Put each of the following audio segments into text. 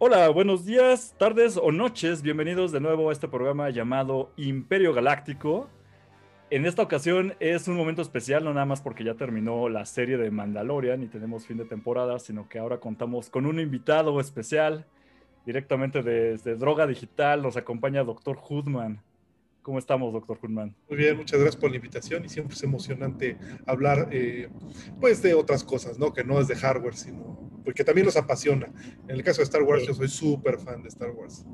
Hola, buenos días, tardes o noches. Bienvenidos de nuevo a este programa llamado Imperio Galáctico. En esta ocasión es un momento especial, no nada más porque ya terminó la serie de Mandalorian y tenemos fin de temporada, sino que ahora contamos con un invitado especial directamente desde Droga Digital. Nos acompaña Dr. Hoodman. ¿Cómo estamos, doctor Hoodman? Muy bien, muchas gracias por la invitación y siempre es emocionante hablar eh, pues de otras cosas, ¿no? Que no es de hardware, sino porque también nos apasiona. En el caso de Star Wars, yo soy súper fan de Star Wars.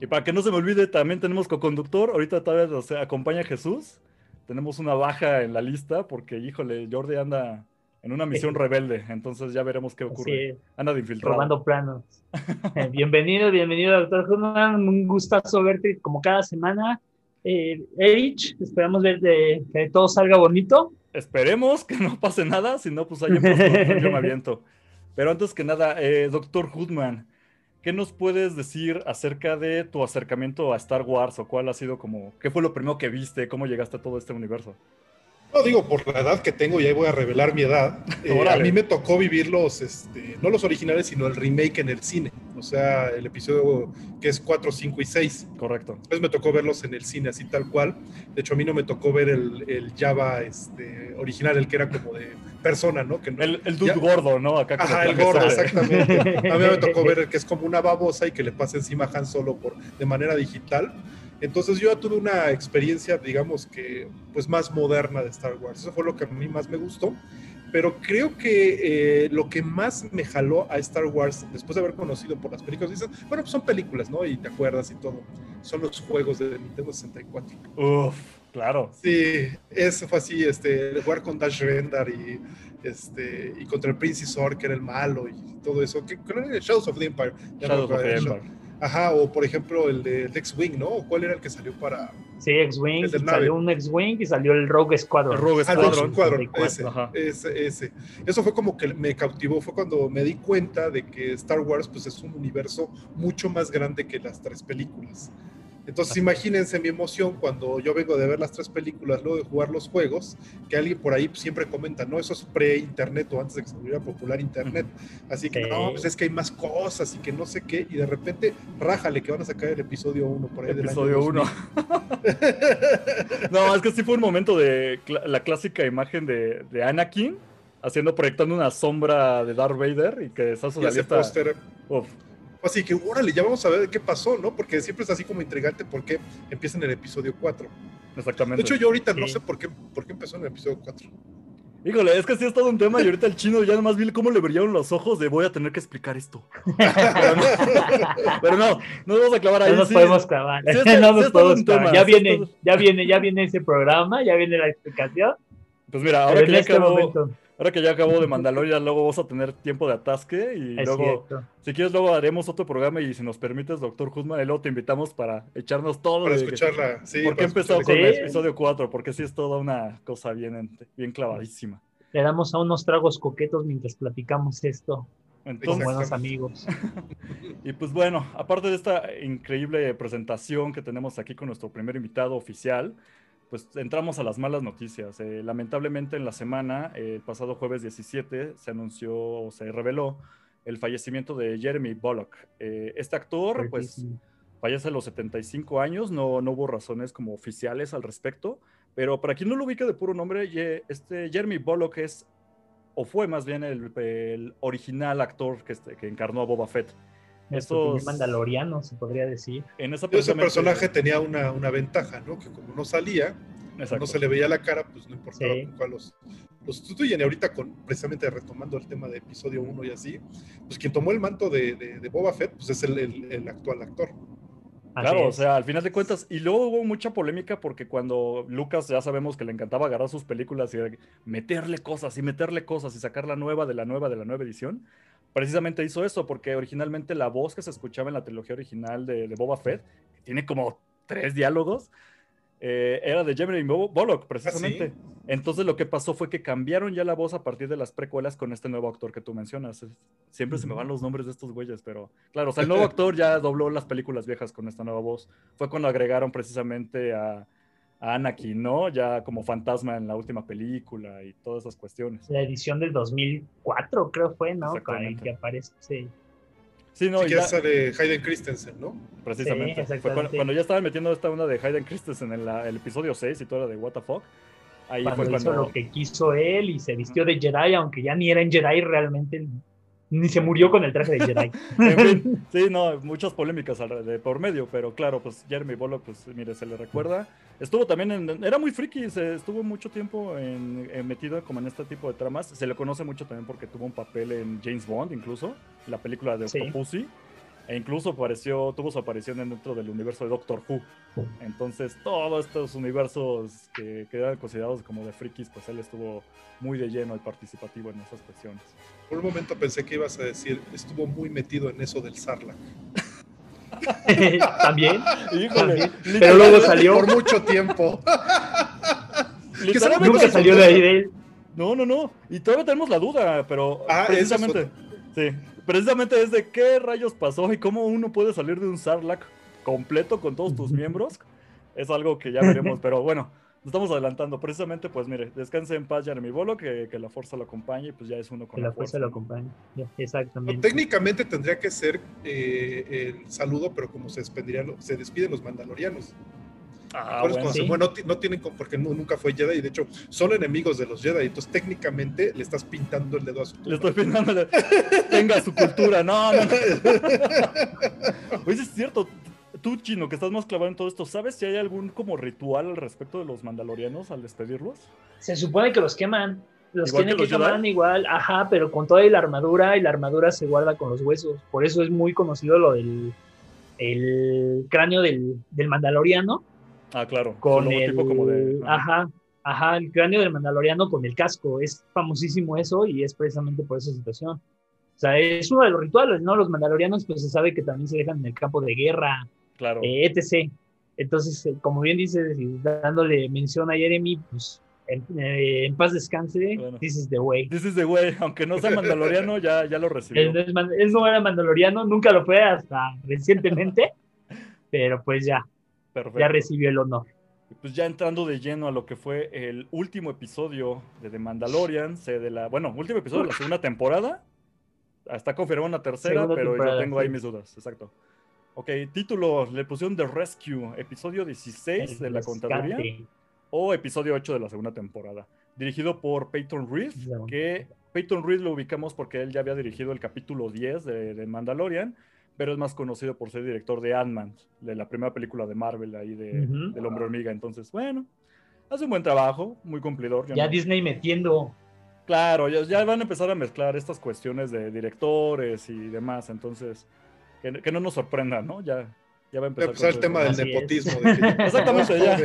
Y para que no se me olvide, también tenemos co-conductor. Ahorita todavía nos acompaña Jesús. Tenemos una baja en la lista porque, híjole, Jordi anda en una misión rebelde. Entonces ya veremos qué ocurre. Anda de infiltrado. Robando planos. Eh, bienvenido, bienvenido, doctor Human. Un gustazo verte como cada semana. Eh, Erich, esperamos ver de, que todo salga bonito. Esperemos que no pase nada, si no, pues ahí yo me aviento. Pero antes que nada, eh, doctor Hoodman, ¿qué nos puedes decir acerca de tu acercamiento a Star Wars o cuál ha sido como, qué fue lo primero que viste, cómo llegaste a todo este universo? No digo por la edad que tengo, y ahí voy a revelar mi edad. Eh, a mí me tocó vivir los, este, no los originales, sino el remake en el cine. O sea, el episodio que es 4, 5 y 6. Correcto. Entonces me tocó verlos en el cine, así tal cual. De hecho, a mí no me tocó ver el, el Java este, original, el que era como de persona, ¿no? Que el, el dude gordo, ¿no? Acá Ajá, el gordo, exactamente. A mí me tocó ver el que es como una babosa y que le pasa encima a Han Solo por, de manera digital. Entonces yo ya tuve una experiencia, digamos que, pues más moderna de Star Wars. Eso fue lo que a mí más me gustó. Pero creo que eh, lo que más me jaló a Star Wars, después de haber conocido por las películas, dices, bueno, pues son películas, ¿no? Y te acuerdas y todo. Son los juegos de Nintendo 64. Uf, claro. Sí, eso fue así, este, jugar con Dash Rendar y, este, y contra el Prince Isor, que era el malo y todo eso. Que, era Shadows of the Empire. Shadows of the Empire. Ajá, o por ejemplo el de X-Wing, ¿no? ¿Cuál era el que salió para...? Sí, X-Wing, salió un X-Wing y salió el Rogue Squadron. El Rogue Squadron, ah, ese, ese, ese, Eso fue como que me cautivó, fue cuando me di cuenta de que Star Wars pues es un universo mucho más grande que las tres películas. Entonces imagínense mi emoción cuando yo vengo de ver las tres películas, luego de jugar los juegos, que alguien por ahí siempre comenta, no, eso es pre-internet o antes de que se volviera popular internet. Así que no, pues es que hay más cosas y que no sé qué, y de repente rájale que van a sacar el episodio 1 por ahí. Episodio 1. no, es que sí fue un momento de la clásica imagen de, de Anakin haciendo, proyectando una sombra de Darth Vader y que está su póster. Así que, órale, ya vamos a ver qué pasó, ¿no? Porque siempre es así como intrigante porque empieza en el episodio 4. Exactamente. De hecho, yo ahorita no sé por qué, por qué empezó en el episodio 4. Híjole, es que sí es todo un tema y ahorita el chino ya nomás vi cómo le brillaron los ojos de voy a tener que explicar esto. Pero no, no, nos vamos a clavar ahí. No nos podemos clavar. no nos podemos clavar. ya viene, ya viene, ya viene ese programa, ya viene la explicación. Pues mira, ahora que ya este acabó, Ahora que ya acabó de Mandalorian, luego vamos a tener tiempo de atasque y luego, si quieres, luego haremos otro programa y si nos permites, doctor Guzmán, y luego te invitamos para echarnos todo. Para escucharla, sí. ¿Por qué empezó con el episodio 4? Porque sí es toda una cosa bien, bien clavadísima. Le damos a unos tragos coquetos mientras platicamos esto. Entonces, con buenos amigos. y pues bueno, aparte de esta increíble presentación que tenemos aquí con nuestro primer invitado oficial, pues entramos a las malas noticias. Eh, lamentablemente en la semana, el pasado jueves 17, se anunció o se reveló el fallecimiento de Jeremy Bullock. Eh, este actor, pues, fallece a los 75 años, no, no hubo razones como oficiales al respecto, pero para quien no lo ubica de puro nombre, este Jeremy Bullock es, o fue más bien el, original actor que, este, que encarnó a Boba Fett. Estos mandaloriano, se podría decir. En ese personaje tenía una, una, ventaja, ¿no? Que como no salía, no se le veía la cara, pues no importaba cuál los, los sustituyen. Y ahorita, con, precisamente retomando el tema de episodio 1 y así, pues quien tomó el manto de, de, Boba Fett, pues es el, el, actual actor. Claro, o sea, al final de cuentas, y luego hubo mucha polémica porque cuando Lucas ya sabemos que le encantaba agarrar sus películas y meterle cosas y meterle cosas y sacar la nueva de la nueva de la nueva edición, precisamente hizo eso, porque originalmente la voz que se escuchaba en la trilogía original de, Boba Fett, que tiene como tres diálogos, eh, era de Jeremy Bullock, precisamente. ¿Ah, Entonces lo que pasó fue que cambiaron ya la voz a partir de las precuelas con este nuevo actor que tú mencionas. Siempre se me van los nombres de estos güeyes, pero claro, o sea, el nuevo actor ya dobló las películas viejas con esta nueva voz. Fue cuando agregaron precisamente a, Anakin, ¿no? Ya como fantasma en la última película y todas esas cuestiones. La edición del 2004 creo fue, ¿no? Con el que aparece, sí. Sí, no, ya sale Hayden Christensen, ¿no? Precisamente. Fue cuando, ya estaban metiendo esta una de Hayden Christensen en el episodio 6 y todo de What the fuck. Ahí fue cuando hizo lo que quiso él y se vistió de Jedi, aunque ya ni era en Jedi realmente ni se murió con el traje de Jedi. sí, no, muchas polémicas de por medio, pero claro, pues Jeremy Bullock, pues mire, se le recuerda. Estuvo también en, era muy friki, se estuvo mucho tiempo en, metido como en este tipo de tramas. Se le conoce mucho también porque tuvo un papel en James Bond, incluso, la película de Octopussy. E incluso apareció, tuvo su aparición dentro del universo de Doctor Who. Entonces, todos estos universos que, que eran considerados como de frikis, pues él estuvo muy de lleno y participativo en esas cuestiones. Por un momento pensé que ibas a decir, estuvo muy metido en eso del Sarlacc. ¿También? Pero luego salió. Por mucho tiempo. Nunca salió de ahí No, no, no. Y todavía tenemos la duda, pero ah, precisamente. Sí, precisamente es de qué rayos pasó y cómo uno puede salir de un Sarlacc completo con todos tus miembros. Es algo que ya veremos, pero bueno, nos estamos adelantando. Precisamente, pues mire, descanse en paz Jeremy Bolo, que, que la fuerza lo acompañe y pues ya es uno con que la, fuerza. lo acompañe, exactamente. técnicamente tendría que ser eh, el saludo, pero como se, se despiden los mandalorianos. Ah, bueno, no, tienen, porque nunca fue Jedi, y de hecho son enemigos de los Jedi, entonces técnicamente le estás pintando el dedo a su Le estoy pintando el Tenga su cultura, no, no. Oye, es cierto, tú, Chino, que estás más clavado en todo esto, ¿sabes si hay algún como ritual al respecto de los mandalorianos al despedirlos? Se supone que los queman. Los tienen que, quemar igual, ajá, pero con toda la armadura y la armadura se guarda con los huesos. Por eso es muy conocido lo del el cráneo del, del mandaloriano Ah, claro. Con el, como de, ajá, ajá, el cráneo del mandaloriano con el casco. Es famosísimo eso y es precisamente por esa situación. O sea, es uno de los rituales, ¿no? Los mandalorianos, pues se sabe que también se dejan en el campo de guerra, claro. Eh, etc. Entonces, eh, como bien dices, dándole mención a Jeremy, pues en, eh, paz descanse, this is the way. This is the way, aunque no sea mandaloriano, ya, ya lo recibió. Él no era mandaloriano, nunca lo fue hasta recientemente, pero pues ya, ya recibió el honor. Pues ya entrando de lleno a lo que fue el último episodio de The Mandalorian, de la, bueno, último episodio de la segunda temporada. Está confirmada una tercera, pero yo tengo ahí mis dudas, exacto. Ok, título, le pusieron The Rescue, episodio 16 de la contaduría o episodio 8 de la segunda temporada. Dirigido por Peyton Reed, que Peyton Reed lo ubicamos porque él ya había dirigido el capítulo 10 de, de Mandalorian pero es más conocido por ser director de Ant-Man, de la primera película de Marvel ahí de, del hombre hormiga. Entonces, bueno, hace un buen trabajo, muy cumplidor. Ya Disney metiendo. Claro, ya, van a empezar a mezclar estas cuestiones de directores y demás, entonces, que, no nos sorprendan, ¿no? Ya, ya va a empezar. el tema del nepotismo. Exactamente, ya.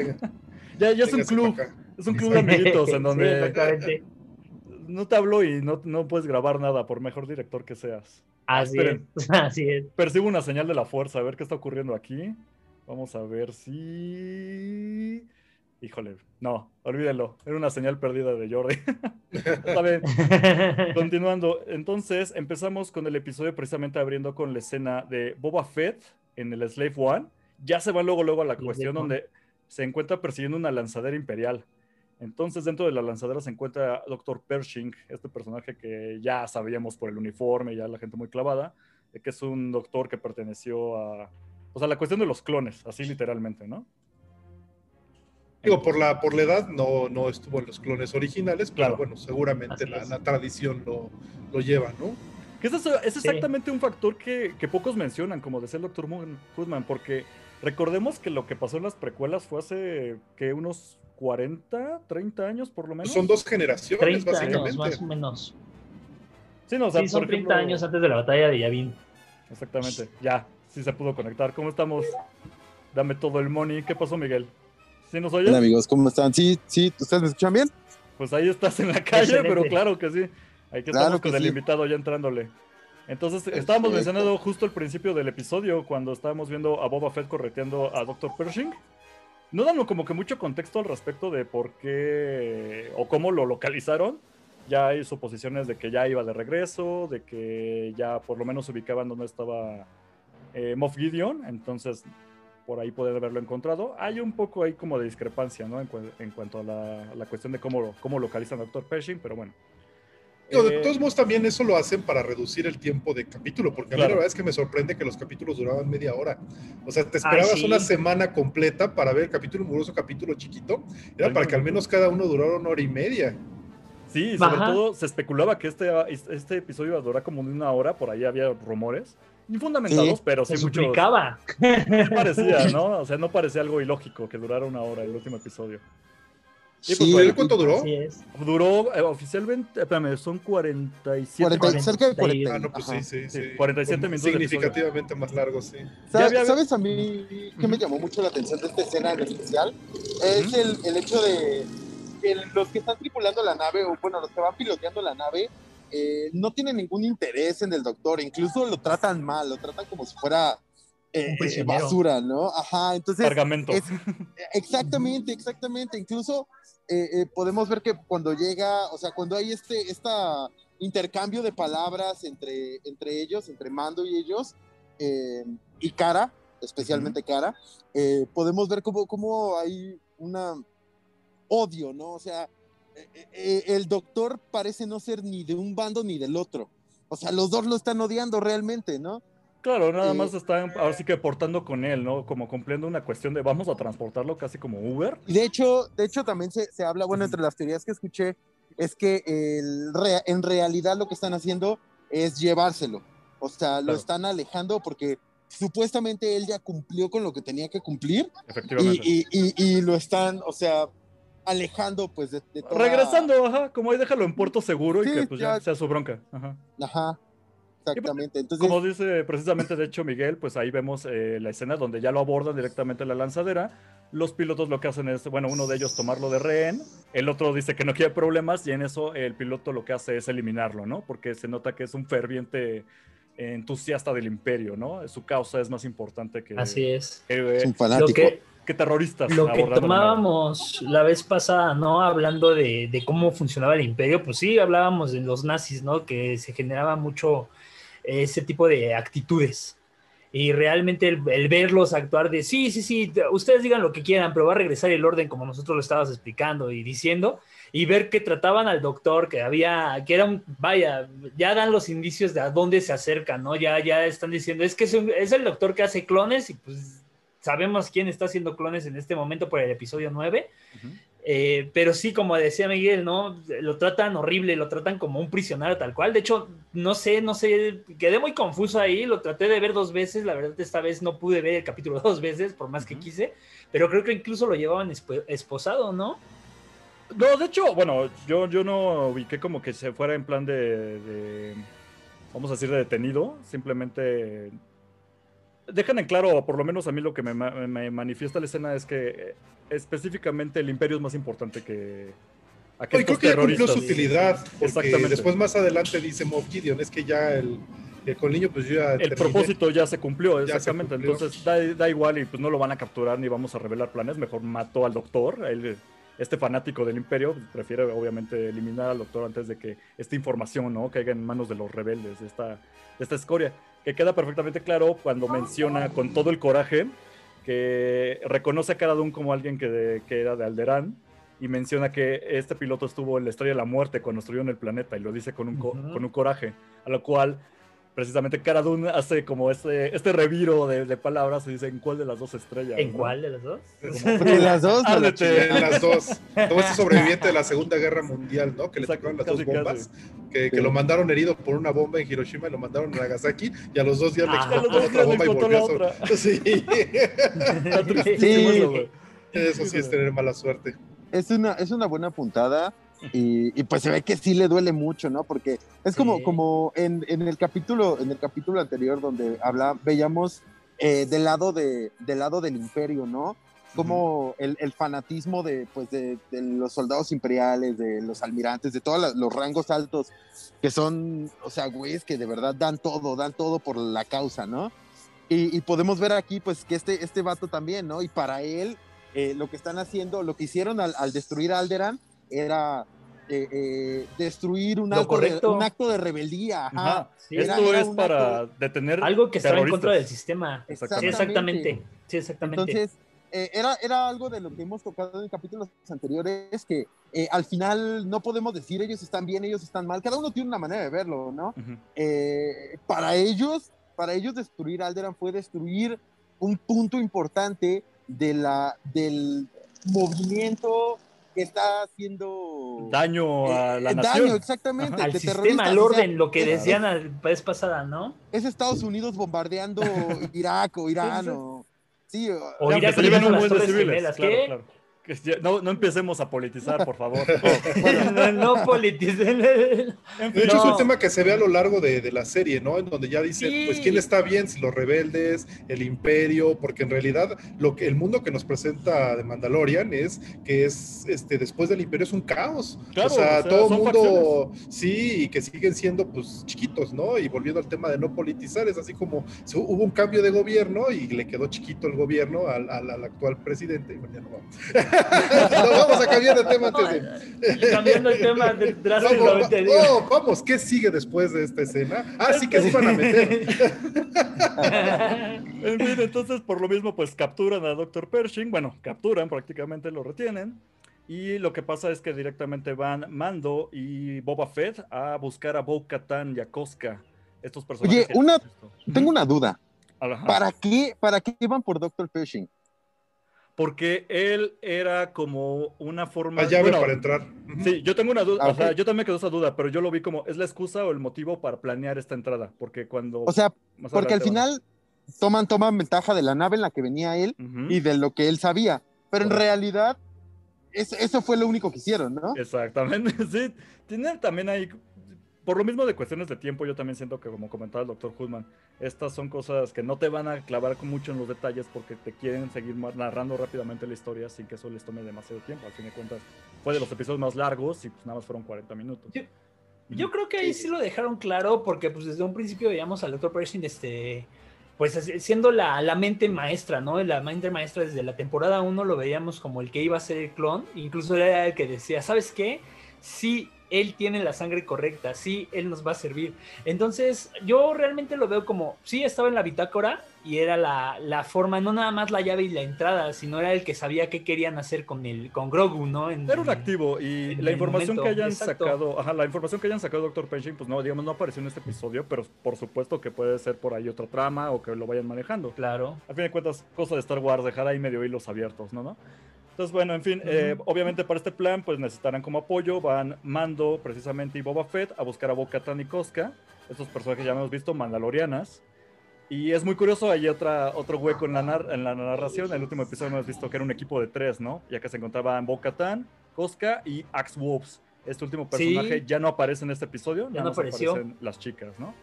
ya. Ya, es un club, es un club de amiguitos en donde no te hablo y no, no puedes grabar nada, por mejor director que seas. Así es, así es. Percibo una señal de la fuerza, a ver qué está ocurriendo aquí. Vamos a ver si... Híjole, no, olvídelo. Era una señal perdida de Jordi. está bien. Continuando. Entonces, empezamos con el episodio precisamente abriendo con la escena de Boba Fett en el Slave One. Ya se va luego, luego a la cuestión donde se encuentra persiguiendo una lanzadera imperial. Entonces, dentro de la lanzadera se encuentra Dr. Pershing, este personaje que ya sabíamos por el uniforme, ya la gente muy clavada, de que es un doctor que perteneció a, o sea, la cuestión de los clones, así literalmente, ¿no? Digo, por la, por la edad no, no estuvo en los clones originales, pero bueno, seguramente la, tradición lo, lo, lleva, ¿no? Que es, es exactamente un factor que, que, pocos mencionan, como decía el doctor Goodman, porque recordemos que lo que pasó en las precuelas fue hace que unos 40, 30 años por lo menos. Son dos generaciones, 30 básicamente. Años, más o menos. Sí, no, o sea, sí son 30 años antes de la batalla de Yavin. Exactamente, ya, sí se pudo conectar. ¿Cómo estamos? Dame todo el money. ¿Qué pasó, Miguel? ¿Sí nos oyes? Hola, amigos, ¿cómo están? Sí, sí, ¿ustedes me escuchan bien? Pues ahí estás en la calle, pero claro que sí. Ahí que estamos con el invitado ya entrándole. Entonces, estábamos mencionando justo al principio del episodio, cuando estábamos viendo a Boba Fett correteando a Dr. Pershing no dan como que mucho contexto al respecto de por qué o cómo lo localizaron. Ya hay suposiciones de que ya iba de regreso, de que ya por lo menos ubicaban donde estaba eh, Moff Gideon, entonces por ahí poder haberlo encontrado. Hay un poco ahí como de discrepancia, ¿no? En, cuanto a la, cuestión de cómo, cómo localizan a Dr. Pershing, pero bueno. De eh, todos modos, también eso lo hacen para reducir el tiempo de capítulo, porque a mí la verdad es que me sorprende que los capítulos duraban media hora. O sea, te esperabas una semana completa para ver el capítulo muroso, capítulo chiquito. Era para que al menos cada uno durara una hora y media. Sí, sobre todo se especulaba que este, este episodio iba a durar como de una hora, por ahí había rumores. Infundamentados, pero sí mucho. No parecía, ¿no? O sea, no parecía algo ilógico que durara una hora el último episodio. Sí, pues, ¿Cuánto duró? Duró eh, oficialmente, espérame, son 47 40, cerca de 40. Ah, no, pues sí, sí, sí. 47 minutos. Significativamente más largo, sí. ¿Sabes, a mí que me llamó mucho la atención de esta escena en especial? Es el, el, hecho de que los que están tripulando la nave, o bueno, los que van piloteando la nave, eh, no tienen ningún interés en el doctor, incluso lo tratan mal, lo tratan como si fuera eh, basura, ¿no? Ajá, entonces... Cargamento. exactamente, exactamente. Incluso eh, eh, podemos ver que cuando llega, o sea, cuando hay este esta intercambio de palabras entre, entre ellos, entre Mando y ellos, eh, y Cara, especialmente Cara, podemos ver cómo, cómo hay una odio, ¿no? O sea, el doctor parece no ser ni de un bando ni del otro. O sea, los dos lo están odiando realmente, ¿no? Claro, nada más están ahora sí que portando con él, ¿no? Como cumpliendo una cuestión de vamos a transportarlo casi como Uber. Y de hecho, de hecho también se, se habla, bueno, entre las teorías que escuché, es que el, en realidad lo que están haciendo es llevárselo. O sea, lo están alejando porque supuestamente él ya cumplió con lo que tenía que cumplir. Efectivamente. Y, y, y, lo están, o sea, alejando pues de, Regresando, ajá, como ahí déjalo en puerto seguro y que pues ya sea su bronca. Ajá. Ajá. Exactamente. Entonces... Como dice precisamente, de hecho, Miguel, pues ahí vemos eh, la escena donde ya lo abordan directamente en la lanzadera. Los pilotos lo que hacen es, bueno, uno de ellos tomarlo de rehén, el otro dice que no quiere problemas y en eso el piloto lo que hace es eliminarlo, ¿no? Porque se nota que es un ferviente entusiasta del imperio, ¿no? Su causa es más importante que... Así es. es un fanático. que, terroristas. Lo que tomábamos la vez pasada, ¿no? Hablando de, de, cómo funcionaba el imperio, pues sí, hablábamos de los nazis, ¿no? Que se generaba mucho ese tipo de actitudes. Y realmente el, verlos actuar de, sí, sí, sí, ustedes digan lo que quieran, pero va a regresar el orden como nosotros lo estabas explicando y diciendo, y ver que trataban al doctor, que había, que era un, vaya, ya dan los indicios de a dónde se acercan, ¿no? Ya, ya están diciendo, es que es, el doctor que hace clones y pues sabemos quién está haciendo clones en este momento por el episodio 9. Eh, pero sí, como decía Miguel, ¿no? Lo tratan horrible, lo tratan como un prisionero tal cual. De hecho, no sé, no sé, quedé muy confuso ahí, lo traté de ver dos veces, la verdad esta vez no pude ver el capítulo dos veces, por más que quise, pero creo que incluso lo llevaban esposado, ¿no? No, de hecho, bueno, yo, yo no ubiqué como que se fuera en plan de, de vamos a decir, de detenido, simplemente dejan en claro, por lo menos a mí lo que me, manifiesta la escena es que eh, específicamente el imperio es más importante que aquellos creo que ya cumplió su utilidad, porque después más adelante dice Moff Gideon, es que ya el, con el niño pues ya El propósito ya se cumplió, exactamente, entonces da, igual y pues no lo van a capturar ni vamos a revelar planes, mejor mató al doctor, este fanático del imperio prefiere obviamente eliminar al doctor antes de que esta información ¿no? caiga en manos de los rebeldes, de esta, de esta escoria que queda perfectamente claro cuando menciona con todo el coraje que reconoce a Cara como alguien que, que era de Alderán y menciona que este piloto estuvo en la estrella de la muerte cuando en el planeta y lo dice con un, con un coraje, a lo cual precisamente Cara hace como este, este reviro de, palabras y dice en cuál de las dos estrellas. ¿En cuál de las dos? en las dos. en las dos. Como este sobreviviente de la Segunda Guerra Mundial, ¿no? Que le sacaron las dos bombas, que, que, lo mandaron herido por una bomba en Hiroshima y lo mandaron a Nagasaki y a los dos días le ah. explotó otra bomba y volvió a... Sí. sí. Eso sí es tener mala suerte. Es una, es una buena puntada y, pues se ve que sí le duele mucho, ¿no? Porque es como, como en, en, el capítulo, en el capítulo anterior donde habla, veíamos eh, del, lado de, del lado del imperio, ¿no? Como el, el, fanatismo de, pues de, de, los soldados imperiales, de los almirantes, de todos los rangos altos, que son, o sea, güeyes que de verdad dan todo, dan todo por la causa, ¿no? Y, y podemos ver aquí, pues, que este, este vato también, ¿no? Y para él, eh, lo que están haciendo, lo que hicieron al, al destruir Alderan, era eh, eh, destruir un acto, de, un acto, de, rebeldía. Esto es para detener algo que estaba en contra del sistema. Exactamente. Sí, exactamente. Sí, exactamente. Entonces, eh, era, era algo de lo que hemos tocado en capítulos anteriores, que eh, al final no podemos decir ellos están bien, ellos están mal, cada uno tiene una manera de verlo, ¿no? Eh, para ellos, para ellos destruir Alderan fue destruir un punto importante de la, del movimiento está haciendo daño a la nación. Daño, exactamente. Al sistema, al orden, lo que decían la vez pasada, ¿no? Es Estados Unidos bombardeando Irak o Irán o Sí, o ir a un buen de civiles. Claro, claro. No, no, empecemos a politizar, por favor. no, no politicen. De hecho, es un tema que se ve a lo largo de, de la serie, ¿no? En donde ya dicen, pues, ¿quién está bien? Si los rebeldes, el imperio, porque en realidad lo que, el mundo que nos presenta de Mandalorian es que es, este, después del imperio es un caos. o, sea, todo el mundo, sí, y que siguen siendo, pues, chiquitos, ¿no? Y volviendo al tema de no politizar, es así como hubo un cambio de gobierno y le quedó chiquito el gobierno al, al, al actual presidente. Y bueno, ya no vamos. vamos a cambiar de tema antes de... Cambiando el tema drásticamente. Vamos, oh, vamos, ¿qué sigue después de esta escena? Ah, sí que se van a meter. en fin, entonces por lo mismo pues capturan a Dr. Pershing, bueno, capturan prácticamente, lo retienen. Y lo que pasa es que directamente van Mando y Boba Fett a buscar a Bo Katan y a Koska. Estos personajes. Oye, una, tengo una duda. ¿Para qué, ¿Para qué van por Dr. Pershing? Porque él era como una forma... La llave para entrar. Sí, yo tengo una duda, ah, o sea, yo también quedó esa duda, pero yo lo vi como, ¿es la excusa o el motivo para planear esta entrada? Porque cuando... O sea, porque al final toman, toman ventaja de la nave en la que venía él y de lo que él sabía, pero en realidad eso fue lo único que hicieron, ¿no? Exactamente, sí. Tiene también ahí por lo mismo de cuestiones de tiempo, yo también siento que, como comentaba el doctor Hudman, estas son cosas que no te van a clavar mucho en los detalles porque te quieren seguir narrando rápidamente la historia sin que eso les tome demasiado tiempo. Al fin de cuentas, fue de los episodios más largos y pues nada más fueron 40 minutos. Yo, creo que ahí sí lo dejaron claro porque pues desde un principio veíamos al doctor Pershing este pues siendo la, la, mente maestra, ¿no? La mente maestra desde la temporada 1 lo veíamos como el que iba a ser el clon, incluso era el que decía, ¿sabes qué? Sí, él tiene la sangre correcta, sí, él nos va a servir. Entonces, yo realmente lo veo como, sí, estaba en la bitácora y era la, forma, no nada más la llave y la entrada, sino era el que sabía qué querían hacer con el con Grogu, ¿no? era un activo y la información que hayan sacado, ajá, la información que hayan sacado Doctor Pershing, pues no, digamos, no apareció en este episodio, pero por supuesto que puede ser por ahí otra trama o que lo vayan manejando. Claro. A fin de cuentas, cosa de Star Wars, dejar ahí medio hilos abiertos, ¿no? ¿No? Entonces, bueno, en fin, eh, obviamente para este plan, pues necesitarán como apoyo, van Mando precisamente y Boba Fett a buscar a Bo-Katan y Koska, estos personajes ya hemos visto, mandalorianas. Y es muy curioso, hay otra, otro hueco en la, en la narración, en el último episodio hemos visto que era un equipo de tres, ¿no? Ya que se encontraban Bo-Katan, Koska y Axe Wolves. Este último personaje ya no aparece en este episodio, ya no apareció. aparecen las chicas, ¿no?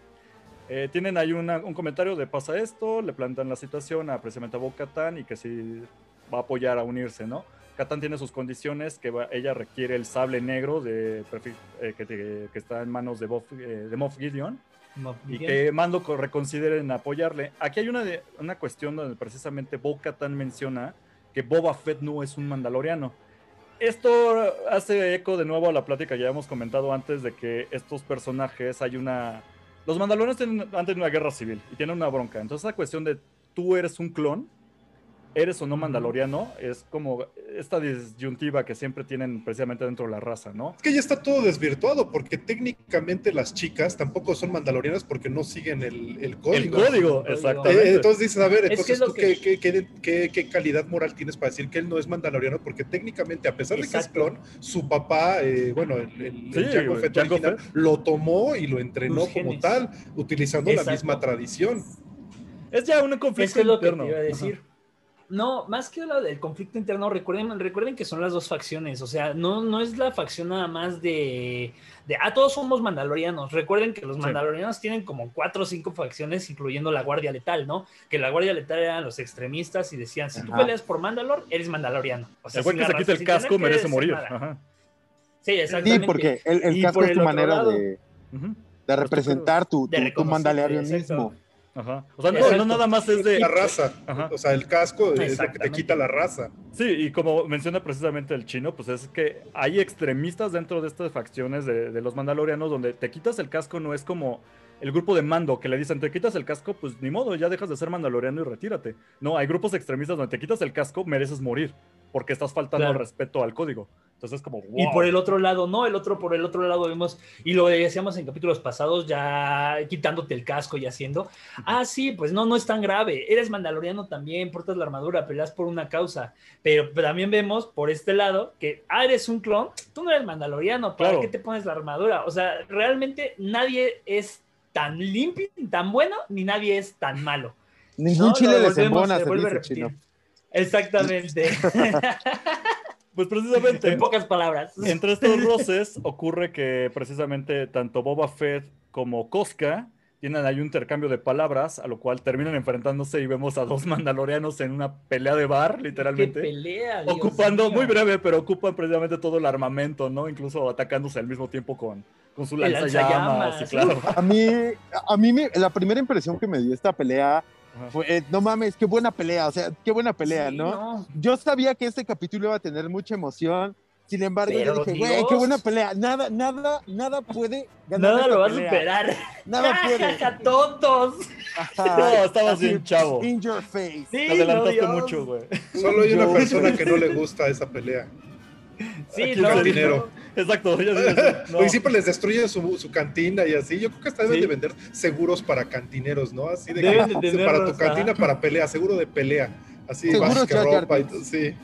Eh, tienen ahí un comentario de pasa esto, le plantean la situación a precisamente a Bo-Katan y que si va a apoyar a unirse, ¿no? Katan tiene sus condiciones, que ella requiere el sable negro de, eh, que, está en manos de, eh, de Moff Gideon. y que Mando reconsideren apoyarle. Aquí hay una, de, una cuestión donde precisamente Bo Katan menciona que Boba Fett no es un mandaloriano. Esto hace eco de nuevo a la plática que ya hemos comentado antes de que estos personajes hay una... Los mandalorianos tienen, han tenido una guerra civil y tienen una bronca. Entonces la cuestión de tú eres un clon eres o no mandaloriano, es como esta disyuntiva que siempre tienen precisamente dentro de la raza, ¿no? Es que ya está todo desvirtuado, porque técnicamente las chicas tampoco son mandalorianas porque no siguen el, código. El código, exactamente. Eh, entonces dices, a ver, entonces tú qué, calidad moral tienes para decir que él no es mandaloriano, porque técnicamente, a pesar de que es clon, su papá, eh, bueno, el, el, Fett original, lo tomó y lo entrenó como tal, utilizando la misma tradición. Es ya un conflicto es lo interno. Que iba a decir. No, más que lo del conflicto interno, recuerden, recuerden que son las dos facciones, o sea, no, no es la facción nada más de, de, ah, todos somos mandalorianos. Recuerden que los mandalorianos tienen como cuatro o cinco facciones, incluyendo la Guardia Letal, ¿no? Que la Guardia Letal eran los extremistas y decían, si tú peleas por Mandalor, eres mandaloriano. O sea, el que se quite el casco merece morir. Sí, exactamente. Sí, porque el, casco es tu manera de, de, representar tu, tu, mandalorianismo. Ajá. O sea, no, nada más es de. La raza. O sea, el casco es lo que te quita la raza. Sí, y como menciona precisamente el chino, pues es que hay extremistas dentro de estas facciones de, los mandalorianos donde te quitas el casco, no es como el grupo de mando que le dicen, te quitas el casco, pues ni modo, ya dejas de ser mandaloriano y retírate. No, hay grupos extremistas donde te quitas el casco, mereces morir, porque estás faltando al respeto al código. Entonces es como, Y por el otro lado, no, el otro, por el otro lado vemos, y lo decíamos en capítulos pasados, ya quitándote el casco y haciendo, ah, sí, pues no, no es tan grave, eres mandaloriano también, portas la armadura, peleas por una causa, pero también vemos por este lado que, ah, eres un clon, tú no eres mandaloriano, ¿para qué te pones la armadura? O sea, realmente nadie es tan limpio, tan bueno, ni nadie es tan malo. Ningún chile les embona, se vuelve chino. Exactamente. Pues precisamente. en pocas palabras. Entre estos roces ocurre que precisamente tanto Boba Fett como Cosca tienen ahí un intercambio de palabras, a lo cual terminan enfrentándose y vemos a dos mandalorianos en una pelea de bar, literalmente. ¿Qué pelea? ocupando, muy breve, pero ocupan precisamente todo el armamento, ¿no? Incluso atacándose al mismo tiempo con, con su lanzallamas. claro. A mí, a mí la primera impresión que me dio esta pelea eh, no mames, qué buena pelea, o sea, qué buena pelea, ¿no? Yo sabía que este capítulo iba a tener mucha emoción. Sin embargo, yo dije, güey, qué buena pelea. Nada, nada, nada puede ganar. Nada lo va a superar. Nada puede. tontos! no, estabas bien chavo. In your face. Te adelantaste mucho, güey. Solo hay una persona que no le gusta esa pelea. Sí, no, Exacto. no. Y siempre les destruye su, su, cantina y así. Yo creo que hasta deben de vender seguros para cantineros, ¿no? Así de, para tu cantina, para pelea, seguro de pelea. Así, que ropa y todo, sí.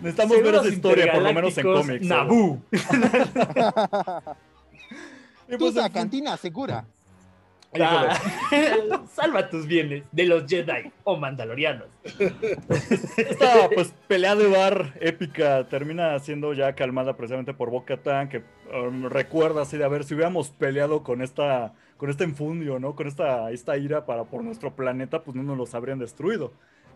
Necesitamos ver esa historia, por lo menos en cómics. Naboo. pues, la cantina segura. salva tus bienes de los Jedi o Mandalorianos. Esta pues pelea de bar épica termina siendo ya calmada precisamente por Boca Tan, que um, recuerda así de a ver si hubiéramos peleado con esta con este enfundio, ¿no? Con esta, esta ira para por nuestro planeta, pues no nos los habrían destruido.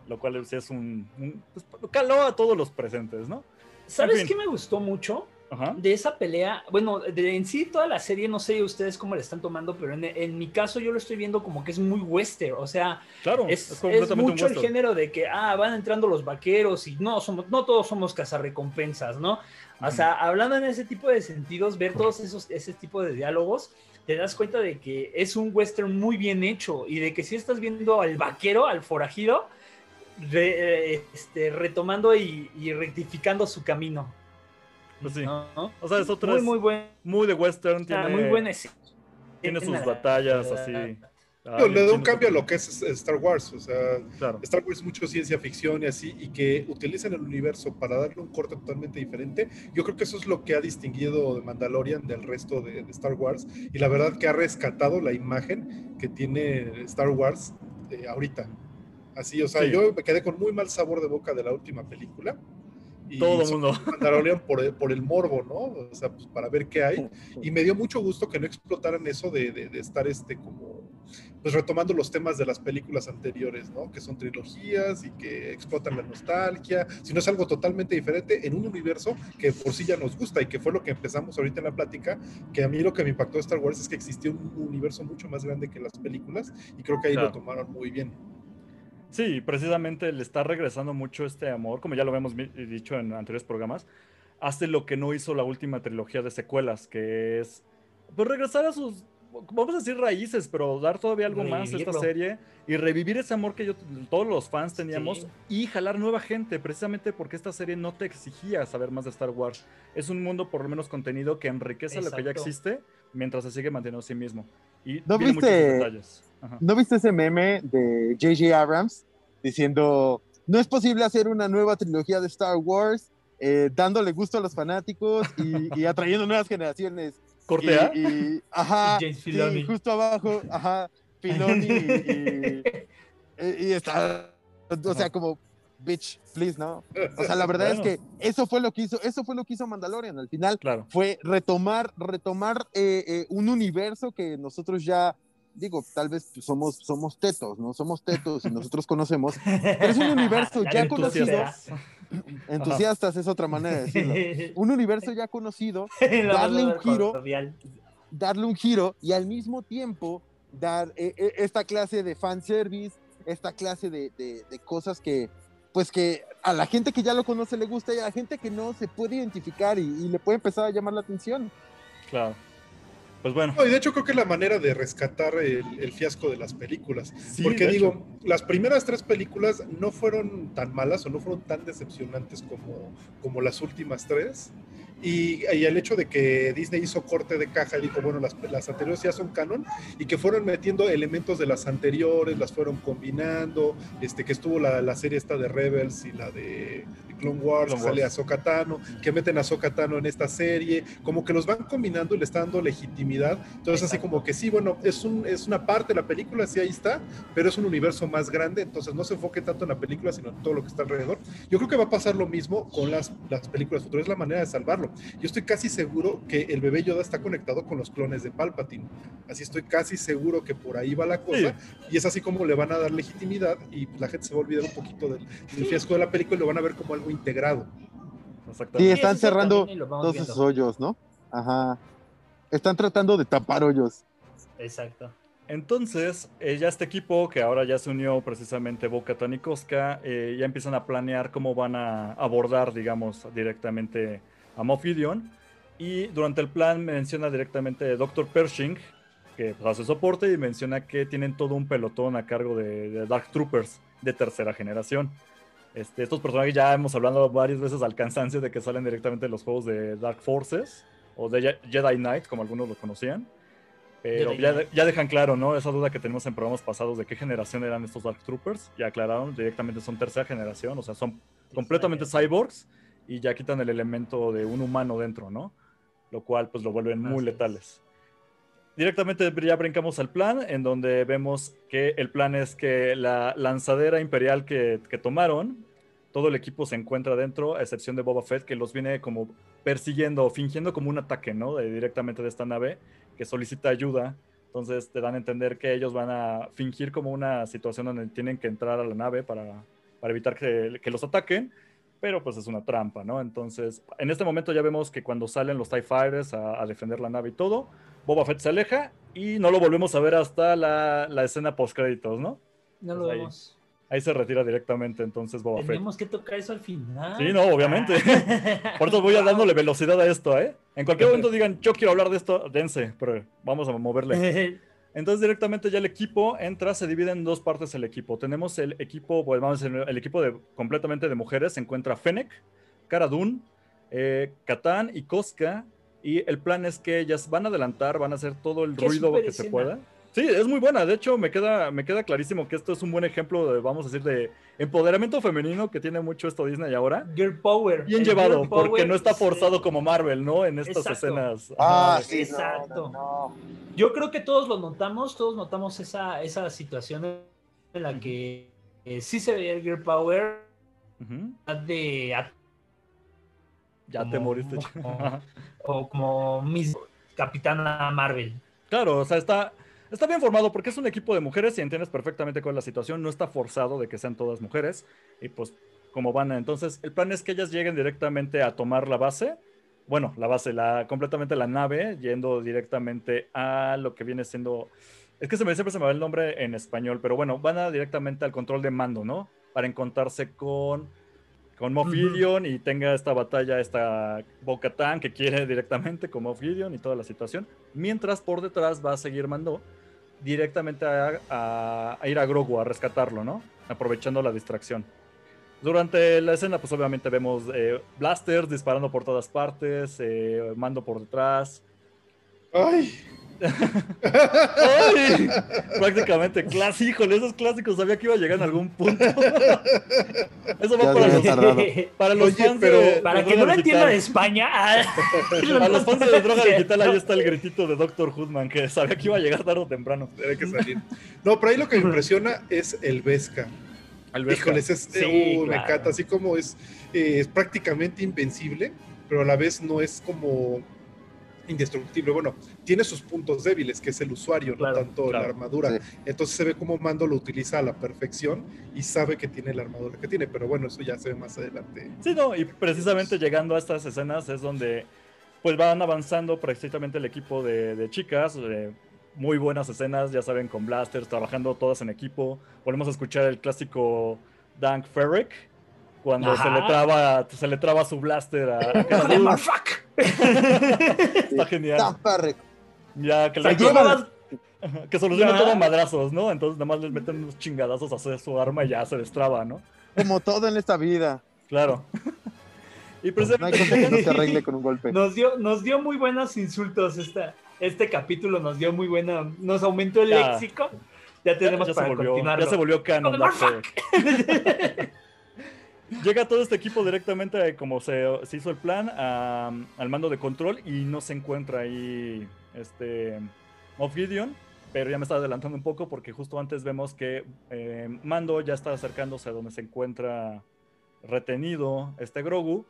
Lo cual es un, pues, caló a todos los presentes, ¿no? ¿Sabes qué me gustó mucho? De esa pelea, bueno, de, en sí toda la serie, no sé ustedes cómo la están tomando, pero en, mi caso yo lo estoy viendo como que es muy western, o sea, claro, es, mucho el género de que, ah, van entrando los vaqueros y no, somos, no todos somos cazarrecompensas, ¿no? O sea, hablando en ese tipo de sentidos, ver todos esos, ese tipo de diálogos, te das cuenta de que es un western muy bien hecho y de que si estás viendo al vaquero, al forajido, este, retomando y rectificando su camino. Pues sí. O sea, es otra. Muy, muy buen. Muy de western. Tiene, muy buena. Tiene sus batallas así. le da un cambio a lo que es Star Wars. O sea, Star Wars es mucho ciencia ficción y así, y que utilizan el universo para darle un corte totalmente diferente. Yo creo que eso es lo que ha distinguido de Mandalorian del resto de, Star Wars. Y la verdad que ha rescatado la imagen que tiene Star Wars eh, ahorita. Así, o sea, yo me quedé con muy mal sabor de boca de la última película. Todo el mundo. Mandalorian por el, por el morbo, ¿no? O sea, pues para ver qué hay. Y me dio mucho gusto que no explotaran eso de, de, estar este como, pues retomando los temas de las películas anteriores, ¿no? Que son trilogías y que explotan la nostalgia, sino es algo totalmente diferente en un universo que por sí ya nos gusta y que fue lo que empezamos ahorita en la plática, que a mí lo que me impactó de Star Wars es que existía un universo mucho más grande que las películas y creo que ahí lo tomaron muy bien. Sí, precisamente le está regresando mucho este amor, como ya lo hemos dicho en anteriores programas, hace lo que no hizo la última trilogía de secuelas, que es pues regresar a sus, vamos a decir raíces, pero dar todavía algo más a esta serie y revivir ese amor que yo, todos los fans teníamos y jalar nueva gente, precisamente porque esta serie no te exigía saber más de Star Wars. Es un mundo, por lo menos contenido, que enriquece lo que ya existe mientras se sigue manteniendo a sí mismo. Y ¿No viste, ¿No viste ese meme de J.J. Abrams diciendo, no es posible hacer una nueva trilogía de Star Wars eh, dándole gusto a los fanáticos y, atrayendo nuevas generaciones? ¿Cortea? Y, ajá, justo abajo, ajá, Filoni y, y, está, o sea, como bitch, please, ¿no? O sea, la verdad es que eso fue lo que hizo, eso fue lo que hizo Mandalorian. Al final fue retomar, retomar eh, eh, un universo que nosotros ya digo, tal vez somos, somos tetos, ¿no? Somos tetos y nosotros conocemos, pero es un universo ya conocido. Entusiastas es otra manera de decirlo. Un universo ya conocido, darle un giro, darle un giro y al mismo tiempo dar eh, eh, esta clase de fanservice, esta clase de, de, cosas que, pues que a la gente que ya lo conoce le gusta y a la gente que no se puede identificar y, y le puede empezar a llamar la atención. Claro. Pues bueno. y de hecho creo que es la manera de rescatar el, fiasco de las películas. porque digo, las primeras tres películas no fueron tan malas o no fueron tan decepcionantes como, como las últimas tres. Y, el hecho de que Disney hizo corte de caja y dijo, bueno, las, las, anteriores ya son canon, y que fueron metiendo elementos de las anteriores, las fueron combinando, este, que estuvo la, la serie esta de Rebels y la de Clone Wars, que sale a Sokatano, que meten a Sokatano en esta serie, como que los van combinando y le está dando legitimidad. Entonces, así como que sí, bueno, es, un, es una parte de la película, sí, ahí está, pero es un universo más grande, entonces no se enfoque tanto en la película, sino en todo lo que está alrededor. Yo creo que va a pasar lo mismo con las, las películas futuras, es la manera de salvarlo. Yo estoy casi seguro que el bebé Yoda está conectado con los clones de Palpatine, así estoy casi seguro que por ahí va la cosa, y es así como le van a dar legitimidad y la gente se va a olvidar un poquito del, del fiasco de la película y lo van a ver como algo integrado. Sí, están cerrando todos esos hoyos, ¿no? Ajá. Están tratando de tapar hoyos. Exacto. Entonces, eh, ya este equipo, que ahora ya se unió precisamente Boca y Cosca, eh, ya empiezan a planear cómo van a abordar, digamos, directamente a. Y durante el plan menciona directamente Dr. Pershing, que pues, hace soporte, y menciona que tienen todo un pelotón a cargo de Dark Troopers de tercera generación. Este, estos personajes ya hemos hablado varias veces al cansancio de que salen directamente de los juegos de Dark Forces o de Jedi Knight, como algunos lo conocían. Pero ya, dejan claro, ¿no? Esa duda que tenemos en programas pasados de qué generación eran estos Dark Troopers. Ya aclararon, directamente son tercera generación, o sea, son completamente cyborgs y ya quitan el elemento de un humano dentro, ¿no? Lo cual pues lo vuelven muy letales. Directamente ya brincamos al plan, en donde vemos que el plan es que la lanzadera imperial que, que tomaron, todo el equipo se encuentra dentro, a excepción de Boba Fett, que los viene como persiguiendo, fingiendo como un ataque, ¿no? directamente de esta nave, que solicita ayuda. Entonces te dan a entender que ellos van a fingir como una situación donde tienen que entrar a la nave para, para evitar que, que, los ataquen, pero pues es una trampa, ¿no? Entonces, en este momento ya vemos que cuando salen los TIE Fighters a, a defender la nave y todo, Boba Fett se aleja y no lo volvemos a ver hasta la, la escena post créditos, ¿no? No lo vemos. Ahí se retira directamente entonces Boba Fett. Tenemos que tocar eso al final. Sí, no, obviamente. Por eso voy a dándole velocidad a esto, ¿eh? En cualquier momento digan, yo quiero hablar de esto, dense, pero vamos a moverle. Entonces directamente ya el equipo entra, se divide en dos partes el equipo. Tenemos el equipo, pues vamos a decir, el equipo de, completamente de mujeres. Se encuentra Fennec, Cara Dune, eh, Katán y Koska y el plan es que ellas van a adelantar, van a hacer todo el ruido que se pueda. Sí, es muy buena. De hecho, me queda, me queda clarísimo que esto es un buen ejemplo de, vamos a decir, de empoderamiento femenino que tiene mucho esto Disney ahora. Girl Power. Bien llevado, porque no está forzado como Marvel, ¿no? En estas escenas. Ah, sí. Exacto. Yo creo que todos lo notamos, todos notamos esa, esa situación en la que eh, sí se veía el Girl Power de ya te moriste. o como mis Capitana Marvel. Claro, o sea, está, está bien formado porque es un equipo de mujeres y entiendes perfectamente cuál es la situación. No está forzado de que sean todas mujeres. Y pues, como van, entonces, el plan es que ellas lleguen directamente a tomar la base. Bueno, la base, la, completamente la nave, yendo directamente a lo que viene siendo. Es que se me, siempre se me va el nombre en español, pero bueno, van a directamente al control de mando, ¿no? Para encontrarse con con Moff Gideon y tenga esta batalla, esta Bo-Katan que quiere directamente con Moff Gideon y toda la situación. Mientras por detrás va a seguir Mando directamente a, ir a Grogu a rescatarlo, ¿no? Aprovechando la distracción. Durante la escena, pues obviamente vemos eh, blasters disparando por todas partes, eh, Mando por detrás. ¡Ay! Prácticamente clásico, híjole, esos clásicos sabía que iba a llegar en algún punto. Eso va para los, para los fans pero, para que no lo entiendan de España. Ah. a los fans de droga digital ahí está el gritito de Doctor Hoodman que sabía que iba a llegar tarde o temprano. Debe que salir. No, pero ahí lo que me impresiona es el Vesca. El Híjole, es, uh, me encanta, así como es, eh, es prácticamente invencible, pero a la vez no es como indestructible. Bueno, tiene sus puntos débiles, que es el usuario, no tanto la armadura. Entonces se ve como Mando lo utiliza a la perfección y sabe que tiene la armadura que tiene, pero bueno, eso ya se ve más adelante. Sí, no, y precisamente llegando a estas escenas es donde pues van avanzando precisamente el equipo de, chicas. muy buenas escenas, ya saben, con blasters, trabajando todas en equipo. Volvemos a escuchar el clásico Dank Ferrick, cuando se le traba se le traba su blaster a, a Está genial. Ya, que, le que soluciona todo madrazos, ¿no? Entonces nada más les meten unos chingadazos a su arma y ya se destraba, ¿no? Como todo en esta vida. Claro. y precisamente... No hay cosa que no se arregle con un golpe. Nos dio, nos dio muy buenos insultos esta, este capítulo, nos dio muy buena... Nos aumentó el léxico. Ya tenemos ya, para continuar. Ya se volvió canon. Llega todo este equipo directamente como se, hizo el plan al mando de control y no se encuentra ahí este Moff Gideon, pero ya me está adelantando un poco porque justo antes vemos que eh, Mando ya está acercándose a donde se encuentra retenido este Grogu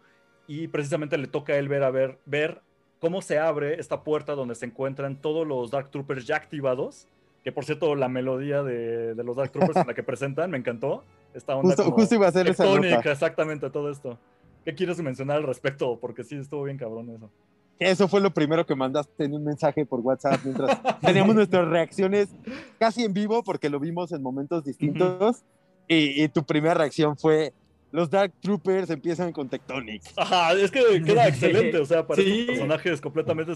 y precisamente le toca a él ver a ver, ver cómo se abre esta puerta donde se encuentran todos los Dark Troopers ya activados, que por cierto la melodía de, los Dark Troopers en la que presentan me encantó. Esta onda justo, iba a ser esa exactamente todo esto. ¿Qué quieres mencionar al respecto? Porque sí, estuvo bien cabrón eso. Eso fue lo primero que mandaste en un mensaje por WhatsApp mientras teníamos nuestras reacciones casi en vivo porque lo vimos en momentos distintos. y, tu primera reacción fue, los Dark Troopers empiezan con Tectonic. Ajá, es que queda excelente, o sea, para personajes completamente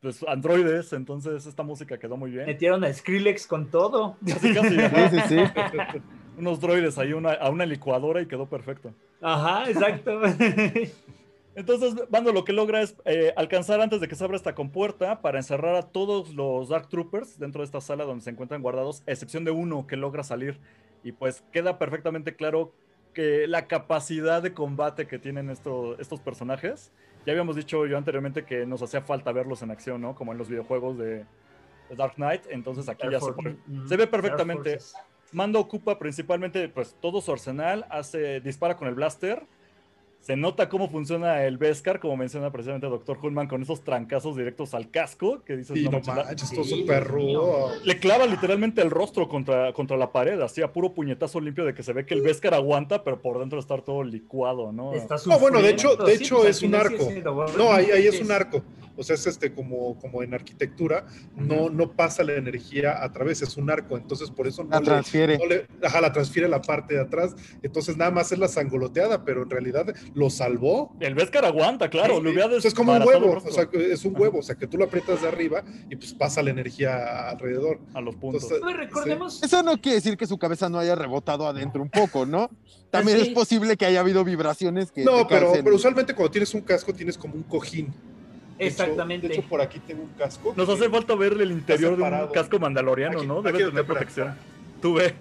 pues, androides, entonces esta música quedó muy bien. Metieron a Skrillex con todo. Casi, casi. sí, sí, sí. Unos droides ahí a una licuadora y quedó perfecto. Ajá, exacto. Entonces, Bando lo que logra es eh, alcanzar antes de que se abra esta compuerta para encerrar a todos los Dark Troopers dentro de esta sala donde se encuentran guardados, a excepción de uno que logra salir. Y pues queda perfectamente claro que la capacidad de combate que tienen estos personajes, ya habíamos dicho yo anteriormente que nos hacía falta verlos en acción, ¿no? Como en los videojuegos de, Dark Knight, entonces aquí ya se, se, ve perfectamente. Mando ocupa principalmente pues todo su arsenal, hace dispara con el blaster se nota cómo funciona el Beskar, como menciona precisamente el Dr. Hullman, con esos trancazos directos al casco, que dices, no, manches, esto súper rudo. Le clava literalmente el rostro contra, contra la pared, así a puro puñetazo limpio de que se ve que el Beskar aguanta, pero por dentro está todo licuado, ¿no? no, bueno, de hecho, de hecho pues, es un arco. No, ahí, ahí es un arco. O sea, es este como, como en arquitectura, no, no pasa la energía a través, es un arco, entonces por eso no la transfiere. ajá, la transfiere la parte de atrás, entonces nada más es la sangoloteada, pero en realidad lo salvó. El Vescar aguanta, claro, lo es como un huevo, o sea, es un huevo, o sea, que tú lo aprietas de arriba y pues pasa la energía alrededor. A los puntos. recordemos... Eso no quiere decir que su cabeza no haya rebotado adentro un poco, ¿no? También es posible que haya habido vibraciones que... No, pero, pero usualmente cuando tienes un casco tienes como un cojín. Exactamente. de hecho, por aquí tengo un casco. Nos hace falta ver el interior de un casco mandaloriano, ¿no? Debe tener protección. Tú ve.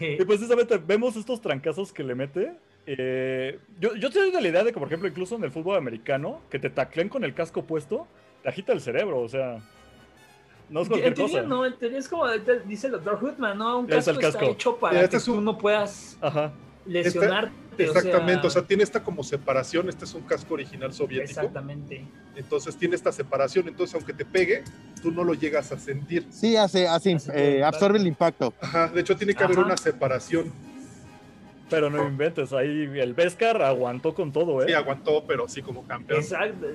y precisamente vemos estos trancazos que le mete. Eh, yo, yo de la idea de que, por ejemplo, incluso en el fútbol americano, que te taclen con el casco puesto, te agita el cerebro, o sea. No es cualquier cosa. No, es como dice el doctor Hoodman, ¿no? Un casco, está hecho para este que tú no puedas lesionarte. Exactamente, o sea, tiene esta como separación, este es un casco original soviético. Exactamente. Entonces tiene esta separación, entonces aunque te pegue, tú no lo llegas a sentir. Sí, hace, hace, eh, absorbe el impacto. Ajá, de hecho tiene que haber una separación. Pero no inventes, ahí el Beskar aguantó con todo, ¿eh? Sí, aguantó, pero sí como campeón. Exacto.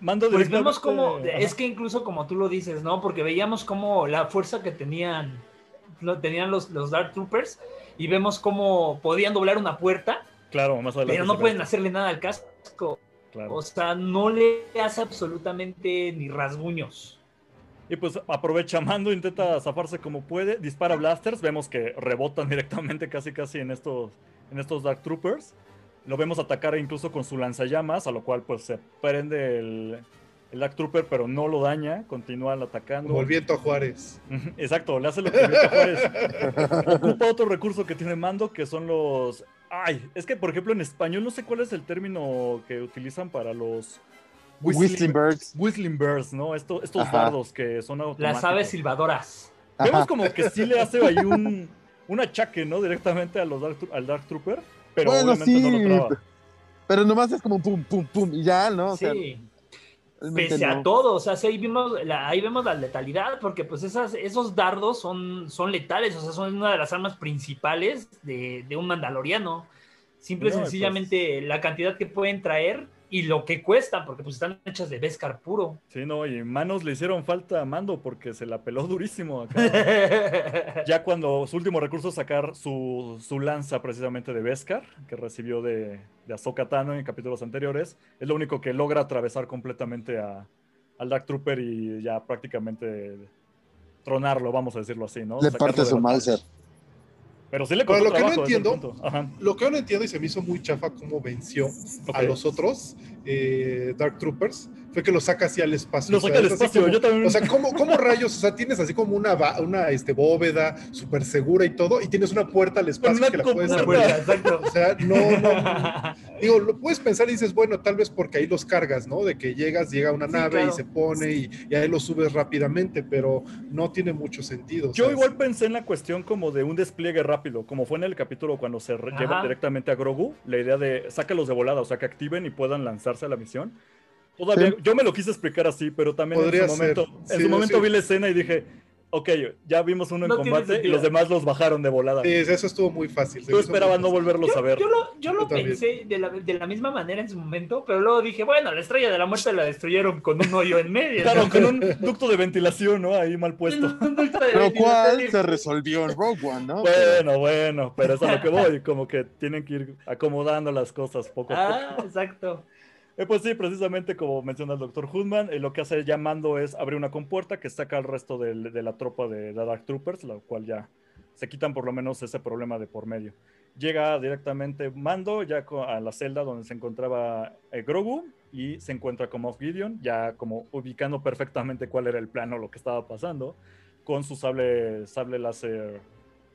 Mando pues vemos como, es que incluso como tú lo dices, ¿no? Porque veíamos como la fuerza que tenían, tenían los, los Dark Troopers y vemos cómo podían doblar una puerta. Claro, más adelante. Pero no pueden hacerle nada al casco. O sea, no le hace absolutamente ni rasguños. Y pues aprovecha Mando, intenta zafarse como puede, dispara blasters, vemos que rebotan directamente casi casi en estos, en estos Dark Troopers. Lo vemos atacar incluso con su lanzallamas, a lo cual pues se prende el, el Dark Trooper, pero no lo daña, continúa atacando. Como el viento a Juárez. Exacto, le hace lo que el viento a Juárez. Ocupa otro recurso que tiene Mando, que son los... Ay, es que por ejemplo en español no sé cuál es el término que utilizan para los... Whistling, birds. Whistling birds, ¿no? estos dardos que son automáticos. Las aves silbadoras. Vemos como que sí le hace ahí un, un achaque, ¿no? Directamente a los al Dark Trooper, pero obviamente no lo traba. Pero nomás es como pum, pum, pum, y ya, ¿no? sí. Pese a todo, o sea, ahí, vimos la, ahí vemos la letalidad, porque pues esas, esos dardos son, son letales, o sea, son una de las armas principales de, un mandaloriano. Simple y pues sencillamente la cantidad que pueden traer y lo que cuestan, porque pues están hechas de Beskar puro. Sí, no, y manos le hicieron falta a Mando porque se la peló durísimo acá. ya cuando su último recurso es sacar su, lanza precisamente de Beskar, que recibió de, de Ahsoka Tano en capítulos anteriores, es lo único que logra atravesar completamente a, al Dark Trooper y ya prácticamente tronarlo, vamos a decirlo así, ¿no? Le parte su Mauser. Pero sí le costó lo que no entiendo, lo que no entiendo y se me hizo muy chafa cómo venció a los otros eh, Dark Troopers fue que lo saca hacia el espacio. Lo saca al espacio, yo también. O sea, ¿cómo, ¿cómo, rayos? O sea, tienes así como una, una este, bóveda súper segura y todo, y tienes una puerta al espacio que la puedes abrir. Exacto. O sea, no, no. Digo, lo puedes pensar y dices, bueno, tal vez porque ahí los cargas, ¿no? De que llegas, llega una nave y se pone y, y, ahí lo subes rápidamente, pero no tiene mucho sentido. Yo igual pensé en la cuestión como de un despliegue rápido, como fue en el capítulo cuando se lleva directamente a Grogu, la idea de sácalos de volada, o sea, que activen y puedan lanzarse a la misión yo me lo quise explicar así, pero también en su momento, en su momento vi la escena y dije, ok, ya vimos uno en combate y los demás los bajaron de volada. Sí, eso estuvo muy fácil. Tú esperabas no volverlos a ver. Yo lo, yo lo pensé de la, de la, misma manera en su momento, pero luego dije, bueno, la estrella de la muerte la destruyeron con un hoyo en medio. Claro, con un ducto de ventilación, ¿no? Ahí mal puesto. Lo cual se resolvió en Rogue One, ¿no? Bueno, bueno, pero es a lo que voy, como que tienen que ir acomodando las cosas poco a poco. Ah, exacto. Eh, pues sí, precisamente como menciona el doctor Hoodman, eh, lo que hace ya Mando es abrir una compuerta que saca al resto de, la tropa de, Dark Troopers, la cual ya se quitan por lo menos ese problema de por medio. Llega directamente Mando ya a la celda donde se encontraba eh, Grogu y se encuentra con Moff Gideon, ya como ubicando perfectamente cuál era el plano, lo que estaba pasando, con su sable, sable láser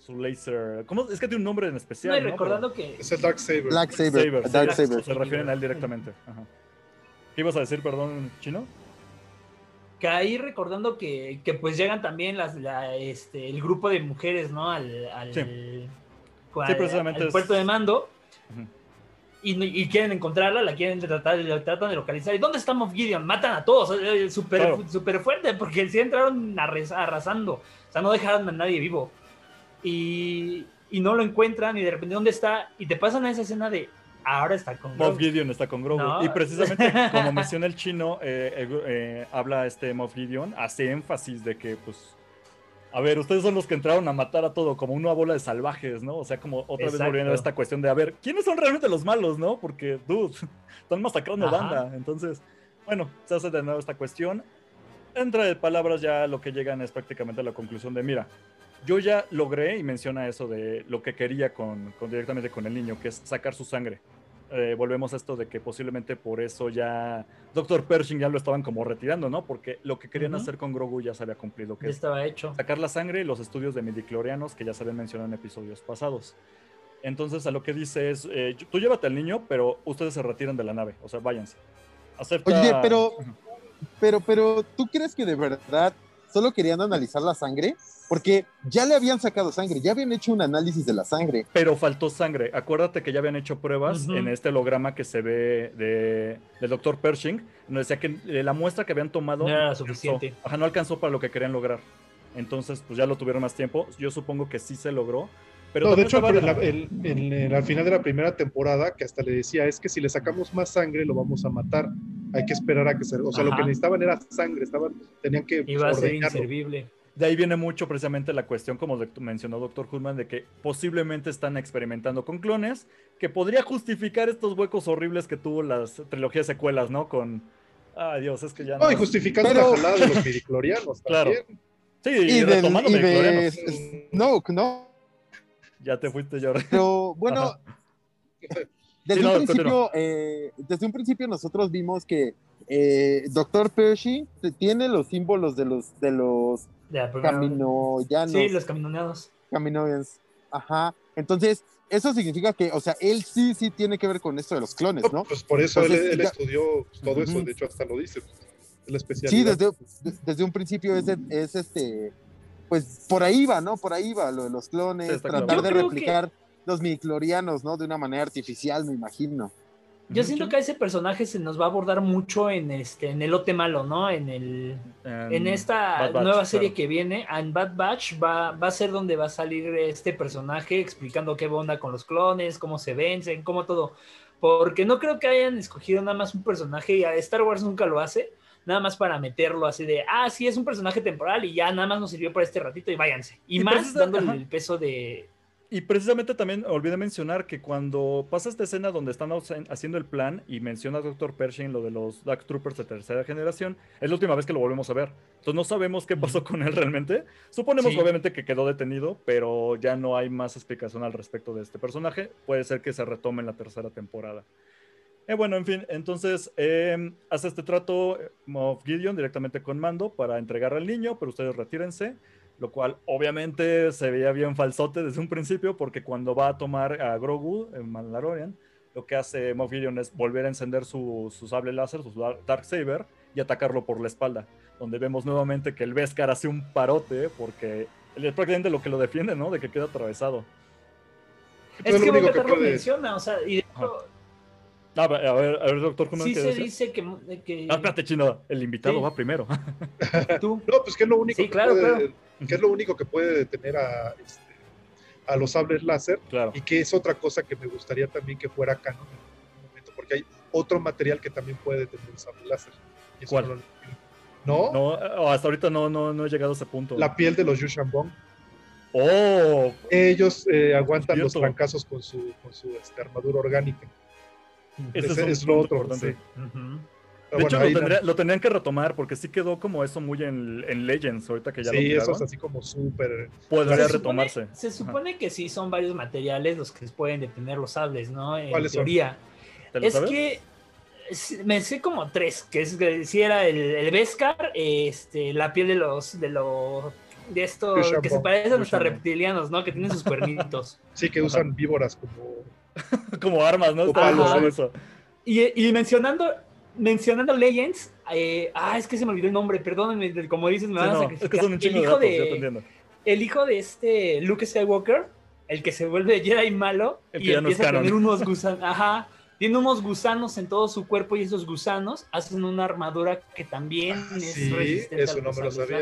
su laser. ¿Cómo? Es que tiene un nombre en especial. No, recordando que. Es el Dark Saber. Black Saber. Dark Saber. Se refieren a él directamente. ¿Qué ibas a decir, perdón, chino? Que ahí recordando que, que pues llegan también las, este, el grupo de mujeres, ¿no? Al, al, sí. precisamente al puerto de mando. y, y, quieren encontrarla, la quieren tratar, la tratan de localizar. ¿Y dónde está Moff Gideon? Matan a todos. Súper super fuerte, porque sí entraron arrasando. O sea, no dejaron a nadie vivo y, no lo encuentran y de repente dónde está y te pasan a esa escena de ahora está con. Moff Gideon está con Grogu. Y precisamente, como menciona el chino, eh, eh, eh, habla este Moff Gideon, hace énfasis de que, pues, a ver, ustedes son los que entraron a matar a todo, como una bola de salvajes, ¿no? O sea, como otra vez volviendo a esta cuestión de, a ver, ¿quiénes son realmente los malos, no? Porque, dude, están masacrando banda. Entonces, bueno, se hace de nuevo esta cuestión. Entre palabras ya lo que llegan es prácticamente a la conclusión de, mira, yo ya logré, y menciona eso de lo que quería con, directamente con el niño, que es sacar su sangre. Eh, volvemos a esto de que posiblemente por eso ya Dr. Pershing ya lo estaban como retirando, ¿no? Porque lo que querían hacer con Grogu ya se había cumplido. Que ya estaba hecho. Sacar la sangre y los estudios de midiclorianos que ya se habían mencionado en episodios pasados. Entonces a lo que dice es, eh, tú llévate al niño, pero ustedes se retiran de la nave, o sea, váyanse. Acepta... Oye, pero, pero, pero, ¿tú crees que de verdad solo querían analizar la sangre? Porque ya le habían sacado sangre, ya habían hecho un análisis de la sangre. Pero faltó sangre. Acuérdate que ya habían hecho pruebas en este holograma que se ve de, del doctor Pershing, donde decía que eh, la muestra que habían tomado no era suficiente. Ajá, no alcanzó para lo que querían lograr. Entonces, pues ya lo tuvieron más tiempo. Yo supongo que sí se logró. Pero no, de hecho, al final de la primera temporada, que hasta le decía, es que si le sacamos más sangre, lo vamos a matar. Hay que esperar a que se... O sea, lo que necesitaban era sangre, estaban, tenían que... Iba a ser inservible de ahí viene mucho precisamente la cuestión, como mencionó Dr. Hoodman, de que posiblemente están experimentando con clones, que podría justificar estos huecos horribles que tuvo las trilogías secuelas, ¿no? Con. Ay, Dios, es que ya no. No, y justificando la jalada de los midiclorianos claro. Sí, y, y retomando midiclorianos. No, no. Ya te fuiste, Jordi. Pero bueno. Desde, un principio, eh, desde un principio nosotros vimos que eh, Dr. Pershing tiene los símbolos de los, de los Caminoyanos. Sí, los caminoneados. Caminoyans. Ajá. Entonces, eso significa que, o sea, él sí, sí tiene que ver con esto de los clones, ¿no? Pues por eso él, estudió todo eso, de hecho, hasta lo dice. La especialidad. Sí, desde, un principio es, es, este, pues por ahí va, ¿no? Por ahí va lo de los clones, tratar de replicar los midiclorianos, ¿no? De una manera artificial, me imagino. Yo siento que a ese personaje se nos va a abordar mucho en este en el lote malo, ¿no? En el en esta nueva serie que viene, en Bad Batch va, va a ser donde va a salir este personaje explicando qué onda con los clones, cómo se vencen, cómo todo. Porque no creo que hayan escogido nada más un personaje y a Star Wars nunca lo hace, nada más para meterlo así de, ah, sí, es un personaje temporal y ya nada más nos sirvió para este ratito y váyanse. Y, más dándole el peso de, y precisamente también olvidé mencionar que cuando pasa esta escena donde están haciendo el plan y menciona a Dr. Pershing lo de los Dark Troopers de tercera generación, es la última vez que lo volvemos a ver. Entonces no sabemos qué pasó con él realmente. Suponemos obviamente que quedó detenido, pero ya no hay más explicación al respecto de este personaje. Puede ser que se retome en la tercera temporada. Eh, bueno, en fin, entonces em, hace este trato eh, Moff Gideon directamente con Mando para entregar al niño, pero ustedes retírense lo cual obviamente se veía bien falsote desde un principio, porque cuando va a tomar a Grogu en Mandalorian, lo que hace Moff Gideon es volver a encender su, sable láser, su Dark Saber, y atacarlo por la espalda, donde vemos nuevamente que el Beskar hace un parote, porque él es prácticamente lo que lo defiende, ¿no? De que queda atravesado. Es, que Boca lo menciona, o sea, y de hecho, a ver, a ver, doctor, ¿cómo Sí se dice que, que... Ah, espérate, chino, el invitado va primero. ¿Tú? No, pues que es lo único sí, claro, claro que es lo único que puede detener a, este, a los sables láser y que es otra cosa que me gustaría también que fuera canon en algún momento, porque hay otro material que también puede detener el sable láser. ¿Cuál? No, no, hasta ahorita no, no, no he llegado a ese punto. La piel de los Yushanbong. Oh, ellos eh, aguantan los trancazos con su, con su este, armadura orgánica. Ese, es, lo otro. Sí de hecho, lo, tendrían que retomar porque sí quedó como eso muy en, Legends, ahorita que ya sí, lo eso es así como súper... Podría retomarse. se supone que sí son varios materiales los que pueden detener los sables, ¿no? En ¿Cuáles teoría. es que me sé como tres, que es si era el, el Beskar, este, la piel de los... De los de estos que se parecen a los reptilianos, ¿no? Que tienen sus cuernitos. Sí, que usan víboras como... como armas, ¿no? Y, y, mencionando mencionando Legends, eh, ah, es que se me olvidó el nombre, perdónenme, como dices, me van a sacrificar. el hijo de, El hijo de este Luke Skywalker, el que se vuelve Jedi malo y empieza a tener unos gusanos, ajá, tiene unos gusanos en todo su cuerpo y esos gusanos hacen una armadura que también ah, es sí, resistente eso no me lo sabía.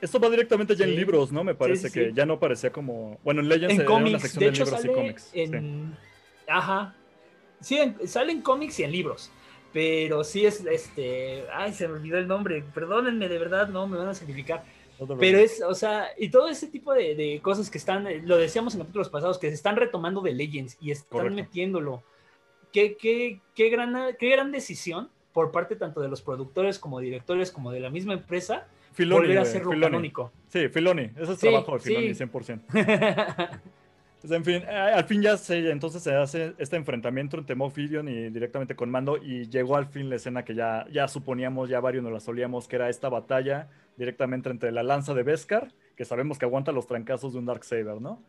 Esto va directamente ya en libros, ¿no? Me parece que ya no parecía como. Bueno, en Legends en cómics, sección de, hecho, libros sale y cómics. En... Ajá. Sí, en cómics y en libros. Pero sí es, este, ay, se me olvidó el nombre, perdónenme, de verdad, no, me van a sacrificar. Pero es, o sea, y todo ese tipo de, cosas que están, lo decíamos en capítulos pasados, que se están retomando de Legends y están metiéndolo. Qué, qué, qué, gran, qué gran decisión por parte tanto de los productores como directores como de la misma empresa Filoni, volver a hacerlo canónico. Sí, Filoni, eso es trabajo de Filoni, 100%. Pues, en fin, al fin ya se, entonces se hace este enfrentamiento entre Moff Gideon y directamente con Mando y llegó al fin la escena que ya, ya suponíamos, ya varios nos la solíamos, que era esta batalla directamente entre la lanza de Beskar, que sabemos que aguanta los trancazos de un Darksaber, ¿no?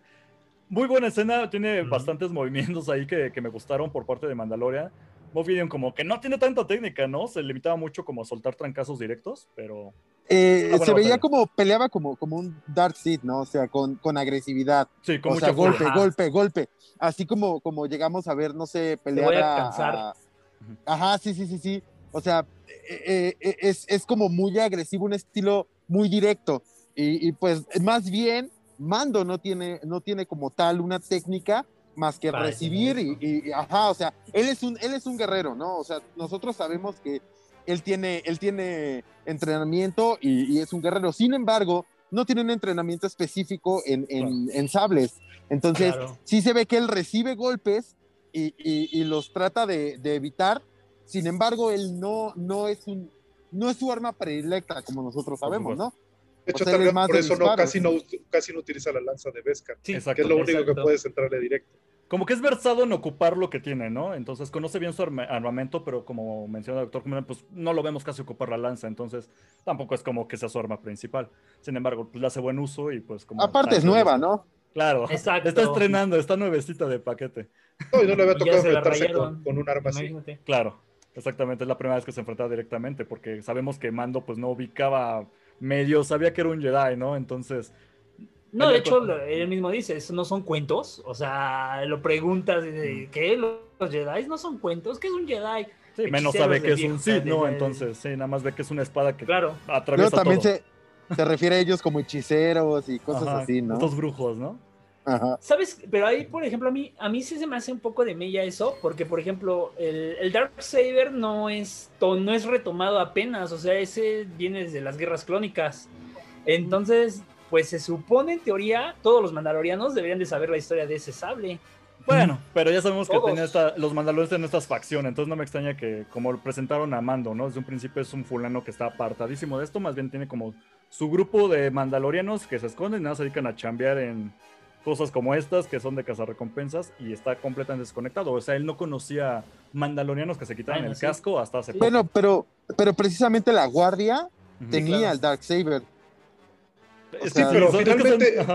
Muy buena escena, tiene bastantes movimientos ahí que, que, me gustaron por parte de Mandalorian. Moff Gideon como que no tiene tanta técnica, ¿no? Se limitaba mucho como a soltar trancazos directos, pero eh, se veía como peleaba como, como un Dark Seed, ¿no? O sea, con, con agresividad. Sí, con o sea, golpe, golpe, golpe. Así como, como llegamos a ver, no sé, pelear a, Ajá, sí, sí, sí, sí. O sea, eh, eh, es, es, como muy agresivo, un estilo muy directo. Y, y, pues más bien, Mando no tiene, no tiene como tal una técnica más que recibir y, y, ajá, o sea, él es un, él es un guerrero, ¿no? O sea, nosotros sabemos que él tiene, él tiene entrenamiento y, es un guerrero. Sin embargo, no tiene un entrenamiento específico en, en, sables. Entonces, sí se ve que él recibe golpes y, y, los trata de, de, evitar. Sin embargo, él no, no, es un, no es su arma predilecta, como nosotros sabemos, ¿no? De hecho, tal vez por eso no, casi, no, casi no utiliza la lanza de Beskar, que es lo único que puede centrarle directo como que es versado en ocupar lo que tiene, ¿no? Entonces conoce bien su armamento, pero como menciona el doctor pues no lo vemos casi ocupar la lanza, entonces tampoco es como que sea su arma principal. Sin embargo, pues le hace buen uso y pues como... Aparte es nueva, ¿no? Claro, Exacto. está estrenando, está nuevecita de paquete. No, y no le había tocado enfrentarse con, un arma así. Claro, exactamente, es la primera vez que se enfrentaba directamente, porque sabemos que Mando pues no ubicaba medio, sabía que era un Jedi, ¿no? Entonces no, de hecho, él mismo dice, eso no son cuentos. O sea, lo preguntas, mm. ¿qué? ¿Los Jedi no son cuentos? ¿Qué es un Jedi? Sí, menos sabe que es un Sith, ¿no? Entonces, sí, nada más ve que es una espada que claro. atraviesa Pero también Se, se refiere a ellos como hechiceros y cosas así, ¿no? Estos brujos, ¿no? Ajá. ¿Sabes? Pero ahí, por ejemplo, a mí, a mí sí se me hace un poco de mella eso, porque, por ejemplo, el, el Dark Saber no es, no es retomado apenas, o sea, ese viene desde las guerras clónicas. Entonces, pues se supone en teoría todos los mandalorianos deberían de saber la historia de ese sable. Bueno, pero ya sabemos que tenía los mandalorianos tienen estas facciones, entonces no me extraña que como lo presentaron a Mando, ¿no? Desde un principio es un fulano que está apartadísimo de esto, más bien tiene como su grupo de mandalorianos que se esconden y nada se dedican a chambear en cosas como estas que son de recompensas y está completamente desconectado. O sea, él no conocía mandalorianos que se quitaran el casco hasta hace poco. Bueno, pero, pero precisamente la guardia tenía el Dark Saber. Sí, pero finalmente,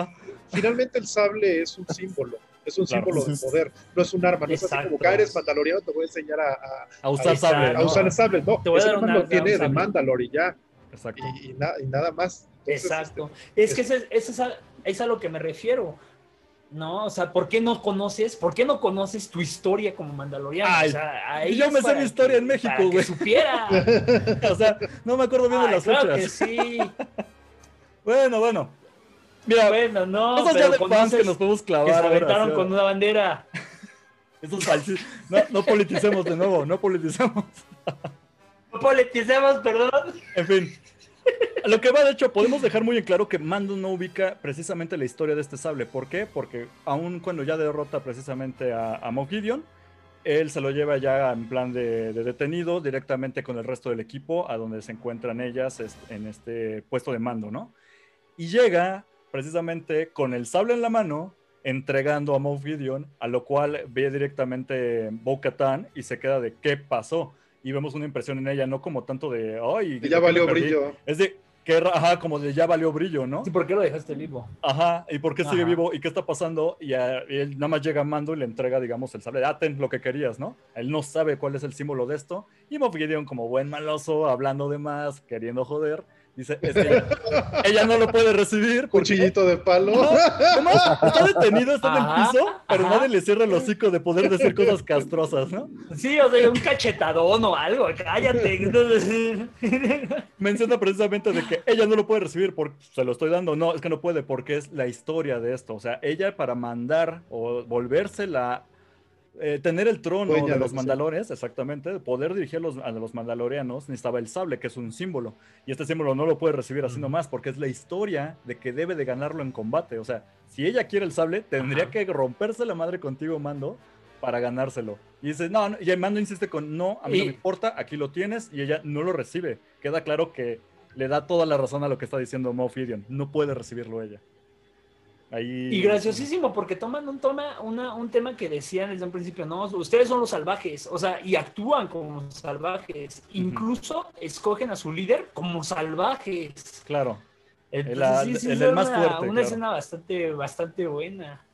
finalmente el sable es un símbolo es un símbolo de poder, no es un arma, no es así como que eres mandaloriano, te voy a enseñar a, a, usar sable. A usar el sable, no, te voy a dar lo tiene de Mandalor y ya. Exacto. Y, nada más. Exacto. es que ese, es, a, es a lo que me refiero. ¿no? O sea, ¿por qué no conoces, por qué no conoces tu historia como mandaloriano? o sea, yo me sé mi historia en México, güey. Supiera. o sea, no me acuerdo bien de las claro fechas. Que sí. Bueno, bueno. Mira, bueno, no, esos ya de fans que nos podemos clavar. Que se aventaron con una bandera. Esos no, no politicemos de nuevo, no politicemos. No politicemos, perdón. En fin. Lo que va, de hecho, podemos dejar muy en claro que Mando no ubica precisamente la historia de este sable. ¿Por qué? Porque aun cuando ya derrota precisamente a, a Gideon, él se lo lleva ya en plan de, de, detenido directamente con el resto del equipo a donde se encuentran ellas en este puesto de mando, ¿no? Y llega precisamente con el sable en la mano, entregando a Moff Gideon, a lo cual ve directamente Bo-Katan y se queda de qué pasó. Y vemos una impresión en ella, no como tanto de, ay, ya valió brillo. Es de, que, ajá, como de ya valió brillo, ¿no? Sí, ¿por qué lo dejaste vivo? Ajá, ¿y por qué sigue vivo? ¿Y qué está pasando? Y, él nada más llega a Mando y le entrega, digamos, el sable ah, lo que querías, ¿no? Él no sabe cuál es el símbolo de esto. Y Moff Gideon, como buen maloso, hablando de más, queriendo joder, Dice, ella no lo puede recibir. Cuchillito de palo. está detenido, está en el piso, pero nadie le cierra el hocico de poder decir cosas castrosas, ¿no? Sí, o sea, un cachetadón o algo, cállate. Menciona precisamente de que ella no lo puede recibir porque se lo estoy dando. No, es que no puede porque es la historia de esto. O sea, ella para mandar o volverse la eh, tener el trono de los mandalores, exactamente, poder dirigir los, a los mandalorianos, necesitaba el sable, que es un símbolo. Y este símbolo no lo puede recibir así nomás, porque es la historia de que debe de ganarlo en combate. O sea, si ella quiere el sable, tendría que romperse la madre contigo, Mando, para ganárselo. Y dice, no, y el Mando insiste con, no, a mí no me importa, aquí lo tienes, y ella no lo recibe. Queda claro que le da toda la razón a lo que está diciendo Moff Gideon. No puede recibirlo ella. Y graciosísimo, porque toman un, toma, un tema que decían desde un principio, no, ustedes son los salvajes, o sea, y actúan como salvajes, incluso escogen a su líder como salvajes. Claro. el, más fuerte. Una escena bastante, bastante buena.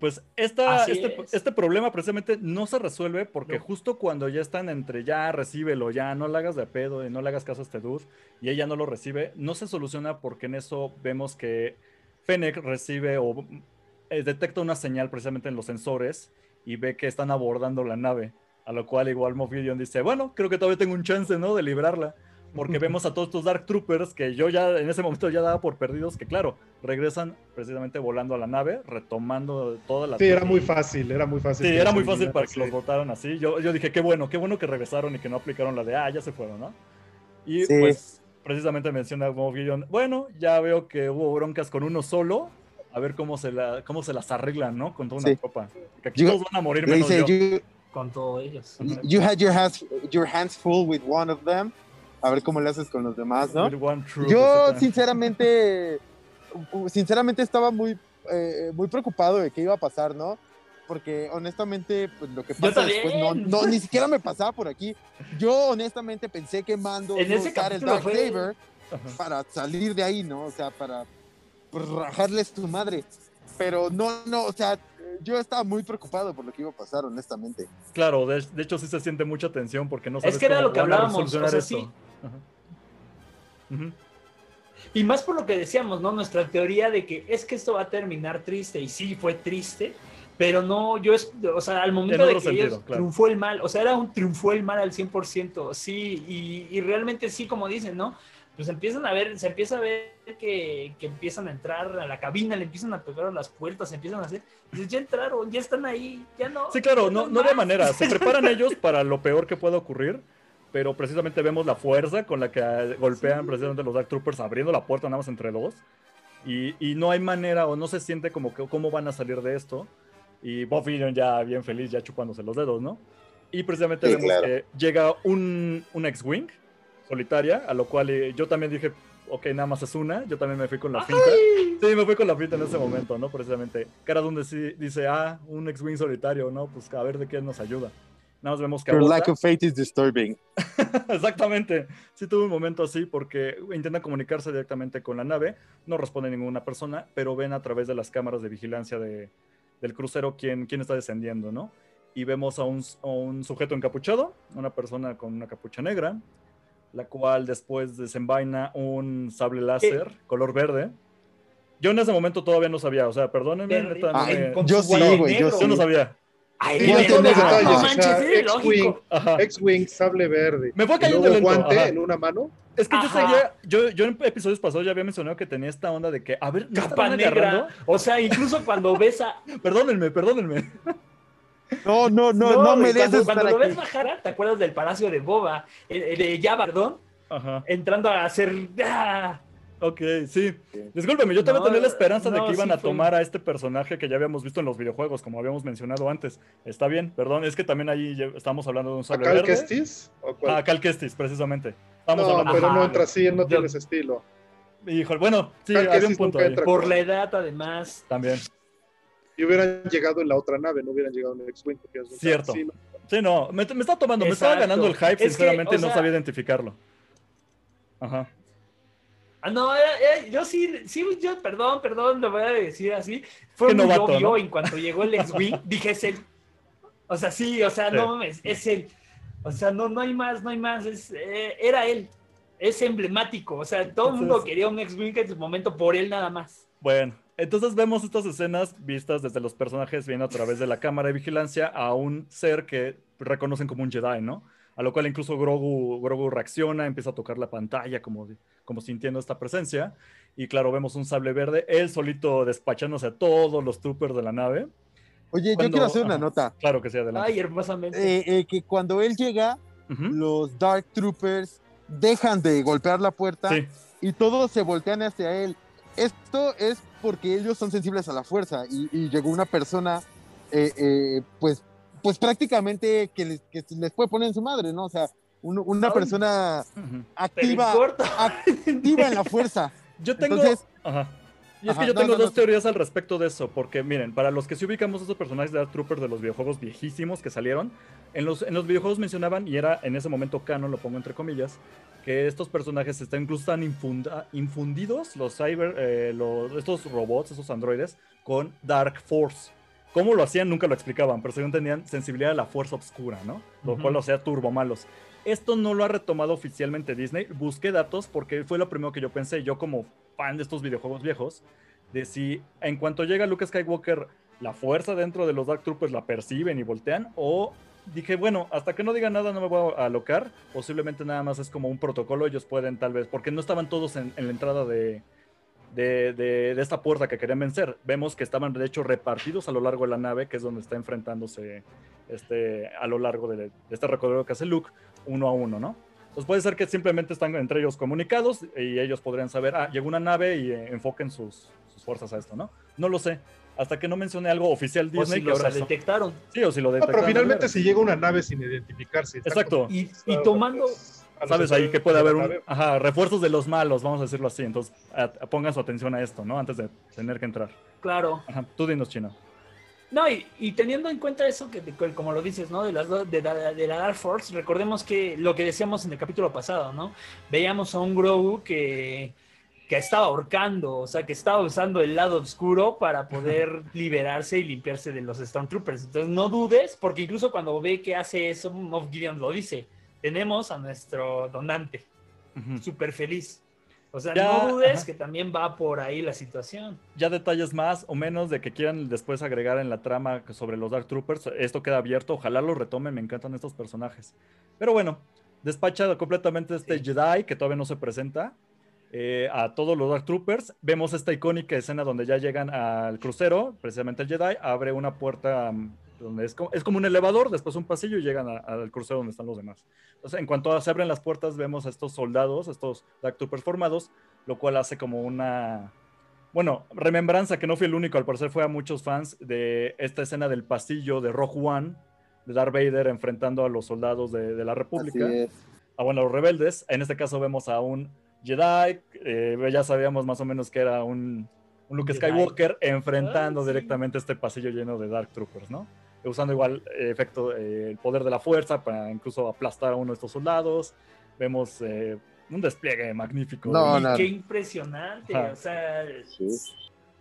pues esta, este, este, problema precisamente no se resuelve porque justo cuando ya están entre ya recíbelo, ya no le hagas de pedo y no le hagas caso a este dude y ella no lo recibe, no se soluciona porque en eso vemos que Fennec recibe o eh, detecta una señal precisamente en los sensores y ve que están abordando la nave. A lo cual igual Moff Gideon dice, bueno, creo que todavía tengo un chance, ¿no? De librarla. Porque vemos a todos estos Dark Troopers que yo ya en ese momento ya daba por perdidos, que claro, regresan precisamente volando a la nave, retomando toda la... Sí, era muy fácil, era muy fácil. Sí, era muy fácil para que los votaran así. Yo, yo dije, qué bueno, qué bueno que regresaron y que no aplicaron la de, ah, ya se fueron, ¿no? Y pues precisamente menciona Moff Gideon, bueno, ya veo que hubo broncas con uno solo, a ver cómo se, la, cómo se las arreglan, ¿no? Con toda una copa. Que aquí todos van a morir menos yo. con todos ellos. You had your hands, your hands full with one of them. A ver cómo le haces con los demás, ¿no? Yo, sinceramente, sinceramente estaba muy, eh, muy preocupado de qué iba a pasar, ¿no? Porque honestamente, pues lo que pasa después no, no, ni siquiera me pasaba por aquí. Yo honestamente pensé que mando en ese usar el Dark Saber para salir de ahí, ¿no? O sea, para pues, rajarles tu madre. Pero no, no, o sea, yo estaba muy preocupado por lo que iba a pasar, honestamente. Claro, de, hecho sí se siente mucha tensión porque no sabes Es que era lo que hablábamos, o sea, sí. Y más por lo que decíamos, ¿no? Nuestra teoría de que es que esto va a terminar triste, y sí fue triste, pero no, yo, es, o sea, al momento de que ellos triunfó el mal, o sea, era un triunfó el mal al 100%, sí, y, y, realmente sí, como dicen, ¿no? Pues empiezan a ver, se empieza a ver que, que, empiezan a entrar a la cabina, le empiezan a pegar a las puertas, empiezan a hacer, pues ya entraron, ya están ahí, ya no. Sí, claro, no, no de manera, se preparan ellos para lo peor que pueda ocurrir, pero precisamente vemos la fuerza con la que golpean precisamente los Dark Troopers abriendo la puerta nada más entre dos Y, no hay manera o no se siente como que cómo van a salir de esto. Y Bob ya bien feliz, ya chupándose los dedos, ¿no? Y precisamente vemos que llega un, un X-Wing solitaria, a lo cual eh, yo también dije, ok, nada más es una, yo también me fui con la finta. Sí, me fui con la finta en ese momento, ¿no? Precisamente. Cara donde sí dice, ah, un X-Wing solitario, ¿no? Pues a ver de qué nos ayuda. Nada más vemos que... Your lack of faith is disturbing. Exactamente. Sí tuve un momento así porque intentan comunicarse directamente con la nave, no responde ninguna persona, pero ven a través de las cámaras de vigilancia de, del crucero quién, quién está descendiendo, ¿no? Y vemos a un, a un sujeto encapuchado, una persona con una capucha negra, la cual después desenvaina un sable láser color verde. Yo en ese momento todavía no sabía, o sea, perdónenme. Ah, yo sí, güey, yo, yo no sabía. Ay, no manches, X-Wing, sable verde. Me fue cayendo el guante en una mano. Es que yo seguía, yo, yo en episodios pasados ya había mencionado que tenía esta onda de que, a ver, ¿no capa negra. O sea, incluso cuando ves a. perdónenme, perdónenme. No, no, no, no, me Cuando, cuando lo ves bajar, ¿te acuerdas del palacio de Boba? De Java, perdón. Ajá. Entrando a hacer. ¡ah! Ok, sí. Discúlpeme, yo también tenía la esperanza de que iban a tomar a este personaje que ya habíamos visto en los videojuegos, como habíamos mencionado antes. Está bien, perdón, es que también ahí estamos hablando de un sable ¿A Cal Kestis? Ah, Cal Kestis, precisamente. Estamos no, pero no entra así, él no tiene ese estilo. Híjole, bueno, sí, hay un punto ahí. Por la edad, además. También. Y hubieran llegado en la otra nave, no hubieran llegado en el X-Wing. Cierto. Sí, no, me, me está tomando, me estaba ganando el hype, sinceramente no sabía identificarlo. Ajá. Ah, no, eh, eh, yo sí, sí, yo, perdón, perdón, lo voy a decir así. Fue muy obvio en cuanto llegó el X-Wing, dije es él. O sea, sí, o sea, no mames, es él. O sea, no, no hay más, no hay más, es, eh, era él. Es emblemático, o sea, todo el mundo quería un X-Wing en su momento por él nada más. Bueno, entonces vemos estas escenas vistas desde los personajes viendo a través de la cámara de vigilancia a un ser que reconocen como un Jedi, ¿no? A lo cual incluso Grogu, Grogu reacciona, empieza a tocar la pantalla como, como sintiendo esta presencia. Y claro, vemos un sable verde, él solito despachándose a todos los troopers de la nave. Oye, yo quiero hacer una nota. Claro que sí, adelante. Ay, hermosamente. Eh, eh, que cuando él llega, los Dark Troopers dejan de golpear la puerta y todos se voltean hacia él. Esto es porque ellos son sensibles a la fuerza y, llegó una persona, eh, eh, pues, pues prácticamente que les, que les, puede poner en su madre, ¿no? O sea, una persona activa, activa en la fuerza. Yo tengo... Y es que yo tengo dos teorías al respecto de eso, porque miren, para los que sí ubicamos esos personajes de Dark Troopers de los videojuegos viejísimos que salieron, en los, en los videojuegos mencionaban, y era en ese momento canon, lo pongo entre comillas, que estos personajes están incluso están infundidos, los cyber, eh, los, estos robots, esos androides, con Dark Force. ¿Cómo lo hacían? Nunca lo explicaban, pero según tenían sensibilidad a la fuerza oscura, ¿no? Lo cual lo hacía turbo malos. Esto no lo ha retomado oficialmente Disney. Busqué datos porque fue lo primero que yo pensé, yo como fan de estos videojuegos viejos, de si en cuanto llega Luke Skywalker, la fuerza dentro de los Dark Troopers la perciben y voltean, o dije, bueno, hasta que no diga nada no me voy a alocar, posiblemente nada más es como un protocolo, ellos pueden tal vez, porque no estaban todos en, la entrada de, de, esta puerta que querían vencer. Vemos que estaban de hecho repartidos a lo largo de la nave, que es donde está enfrentándose este, a lo largo de, de este recorrido que hace Luke uno a uno, ¿no? Entonces puede ser que simplemente están entre ellos comunicados y ellos podrían saber, ah, llegó una nave y eh, enfoquen sus, fuerzas a esto, ¿no? No lo sé. Hasta que no mencione algo oficial Disney. O si lo detectaron. Sí, o si lo detectaron. pero finalmente si llega una nave sin identificarse. Exacto. Y, tomando... Sabes ahí que puede haber un, ajá, refuerzos de los malos, vamos a decirlo así. Entonces, pongan su atención a esto, ¿no? Antes de tener que entrar. Claro. Ajá, tú dinos, Chino. No, y, teniendo en cuenta eso, que, como lo dices, ¿no? De, las, de, de, la Dark Force, recordemos que lo que decíamos en el capítulo pasado, ¿no? Veíamos a un Grogu que, que estaba ahorcando, o sea, que estaba usando el lado oscuro para poder liberarse y limpiarse de los Stormtroopers. Entonces, no dudes, porque incluso cuando ve que hace eso, Moff Gideon lo dice. Tenemos a nuestro donante, súper feliz. O sea, no dudes que también va por ahí la situación. Ya detalles más o menos de que quieran después agregar en la trama sobre los Dark Troopers. Esto queda abierto. Ojalá lo retomen. Me encantan estos personajes. Pero bueno, despachado completamente este Jedi que todavía no se presenta. Eh, a todos los Dark Troopers. Vemos esta icónica escena donde ya llegan al crucero, precisamente el Jedi, abre una puerta donde es como, es como un elevador, después un pasillo y llegan al crucero donde están los demás. Entonces, en cuanto se abren las puertas, vemos a estos soldados, estos Dark Troopers formados, lo cual hace como una, bueno, remembranza que no fui el único, al parecer fue a muchos fans de esta escena del pasillo de Rogue One, de Darth Vader enfrentando a los soldados de, la República, a bueno, los rebeldes. En este caso vemos a un Jedi, eh, ya sabíamos más o menos que era un, Luke Skywalker enfrentando ah, directamente este pasillo lleno de Dark Troopers, ¿no? Usando igual eh, efecto, eh, el poder de la fuerza para incluso aplastar a uno de estos soldados. Vemos un despliegue magnífico. Qué impresionante. O sea,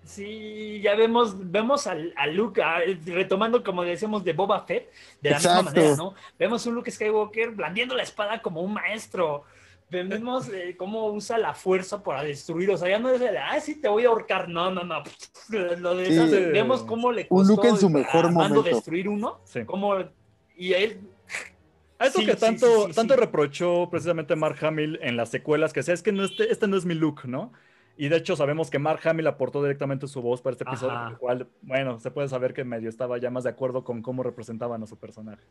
sí. ya vemos, vemos a, Luke, retomando como decíamos de Boba Fett, de la misma manera, ¿no? Vemos un Luke Skywalker blandiendo la espada como un maestro. Vemos eh, cómo usa la fuerza para destruir. O sea, ya no es de, ah, sí, te voy a ahorcar. No, no, no. Lo de Vemos cómo le costó un Luke en su mejor momento. destruir uno. Como, y él a eso que tanto, tanto reprochó precisamente Mark Hamill en las secuelas, que sea, es que no, este, este no es mi look, ¿no? Y de hecho sabemos que Mark Hamill aportó directamente su voz para este episodio, lo cual, bueno, se puede saber que medio estaba ya más de acuerdo con cómo representaban a su personaje.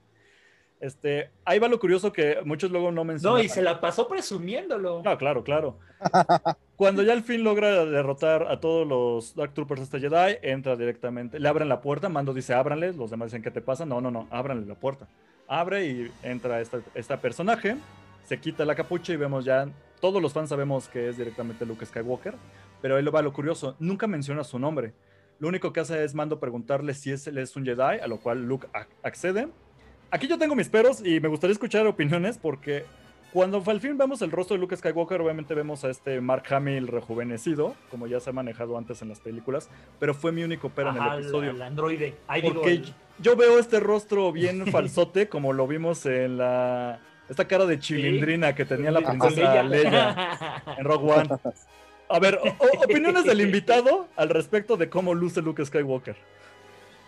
Este, ahí va lo curioso que muchos luego no mencionan. No, y se la pasó presumiéndolo. Ah, claro, claro. Cuando ya al fin logra derrotar a todos los Dark Troopers este Jedi, entra directamente, le abren la puerta, Mando dice, ábranle, los demás dicen, ¿qué te pasa? No, no, no, ábranle la puerta abre y entra esta, esta personaje, se quita la capucha y vemos ya, todos los fans sabemos que es directamente Luke Skywalker, pero ahí lo va lo curioso, nunca menciona su nombre. Lo único que hace es mando preguntarle si es, él es un Jedi, a lo cual Luke accede. Aquí yo tengo mis peros y me gustaría escuchar opiniones porque cuando al fin vemos el rostro de Luke Skywalker, obviamente vemos a este Mark Hamill rejuvenecido, como ya se ha manejado antes en las películas, pero fue mi único pero en el episodio. El, androide. porque yo veo este rostro bien falsote, como lo vimos en la esta cara de chilindrina que tenía la princesa Leia en Rogue One. A ver, opiniones del invitado al respecto de cómo luce Luke Skywalker.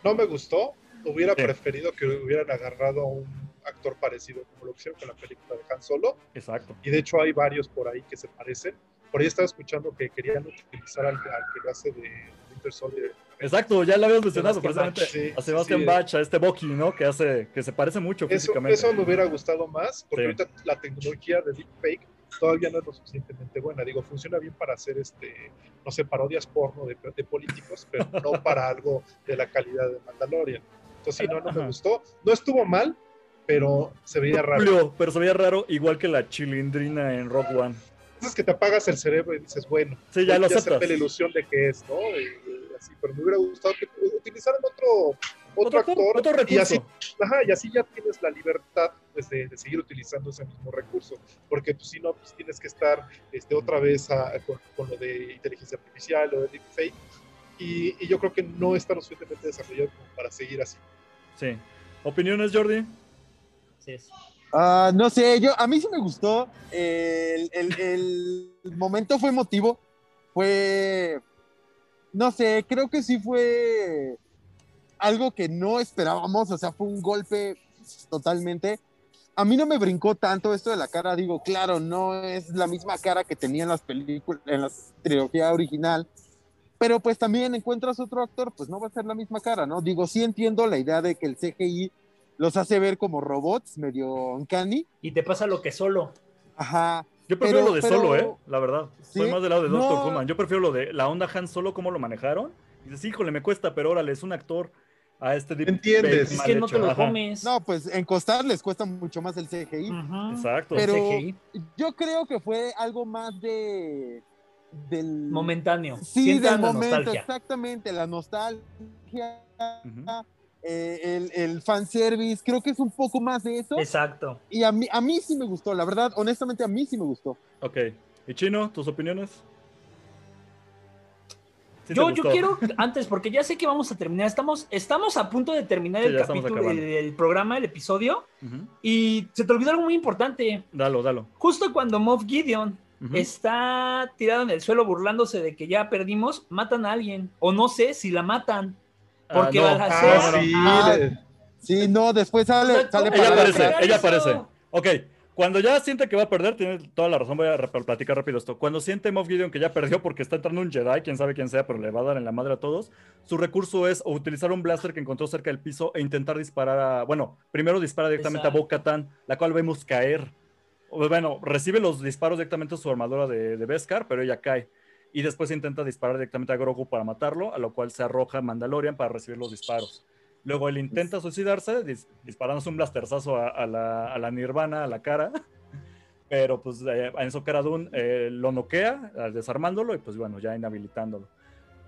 No me gustó. Hubiera preferido que hubieran agarrado a un actor parecido, como lo hicieron con la película de Han Solo. Exacto. Y de hecho hay varios por ahí que se parecen. Por ahí estaba escuchando que querían utilizar al, que lo hace de Winter Soldier. Exacto, ya lo habíamos mencionado precisamente a Sebastian Bach, a este Bucky, ¿no? Que hace, que se parece mucho eso, físicamente. Eso me hubiera gustado más, porque ahorita la tecnología de deepfake todavía no es lo suficientemente buena. Digo, funciona bien para hacer, este, no sé, parodias porno de, de políticos, pero no para algo de la calidad de Mandalorian. Entonces, sí, no, no me gustó. No estuvo mal, pero se veía raro. Pero se veía raro, igual que la chilindrina en Rock One. Es que te apagas el cerebro y dices, bueno, sí, ya, lo se la ilusión de que es, ¿no? así, pero me hubiera gustado que utilizaran otro, otro, actor. Otro recurso. Y así, ajá, y así ya tienes la libertad pues, de, seguir utilizando ese mismo recurso. Porque pues, si no, pues tienes que estar este, otra vez con, lo de inteligencia artificial o de deepfake. Y, y yo creo que no está lo suficientemente desarrollado como para seguir así. Sí. ¿Opiniones, Jordi? Ah, no sé, yo a mí sí me gustó. El, momento fue emotivo. Fue. No sé, creo que sí fue algo que no esperábamos. O sea, fue un golpe totalmente. A mí no me brincó tanto esto de la cara. Digo, claro, no es la misma cara que tenía en las películas, en la trilogía original. Pero pues también encuentras otro actor, pues no va a ser la misma cara, ¿no? Digo, sí entiendo la idea de que el CGI los hace ver como robots, medio uncanny. Y te pasa lo que solo. Ajá. Yo prefiero lo de solo, ¿eh? La verdad. Soy más del lado de Doctor no. Yo prefiero lo de la onda Han Solo, cómo lo manejaron. Y dices, híjole, me cuesta, pero órale, es un actor a este ¿Entiendes? Es que no te lo comes. No, pues en costar les cuesta mucho más el CGI. Exacto. Pero yo creo que fue algo más de del momentáneo. Sí, del momento, exactamente, la nostalgia. Eh, el, el fanservice, creo que es un poco más de eso. Exacto. Y a mí, a mí sí me gustó, la verdad, honestamente a mí sí me gustó. Ok. ¿Y Chino, tus opiniones? yo, yo quiero, antes, porque ya sé que vamos a terminar, estamos, estamos a punto de terminar el capítulo del programa, el episodio, y se te olvidó algo muy importante. Dalo, dalo. Justo cuando Moff Gideon está tirado en el suelo burlándose de que ya perdimos, matan a alguien, o no sé si la matan. Porque ah, no. sí, ah. sí, no, después sale, sale ella aparece, ella aparece. Ok, cuando ya siente que va a perder, tiene toda la razón, voy a platicar rápido esto. Cuando siente Moff Gideon que ya perdió porque está entrando un Jedi, quién sabe quién sea, pero le va a dar en la madre a todos, su recurso es utilizar un blaster que encontró cerca del piso e intentar disparar a, bueno, primero dispara directamente a Bo-Katan, la cual vemos caer. Bueno, recibe los disparos directamente a su armadura de, de Beskar, pero ella cae y después intenta disparar directamente a Grogu para matarlo, a lo cual se arroja Mandalorian para recibir los disparos. Luego él intenta suicidarse, disparándose un blasterzazo a, la, Nirvana, a la cara, pero pues eh, en eso Cara eh, lo noquea, desarmándolo y pues bueno, ya inhabilitándolo.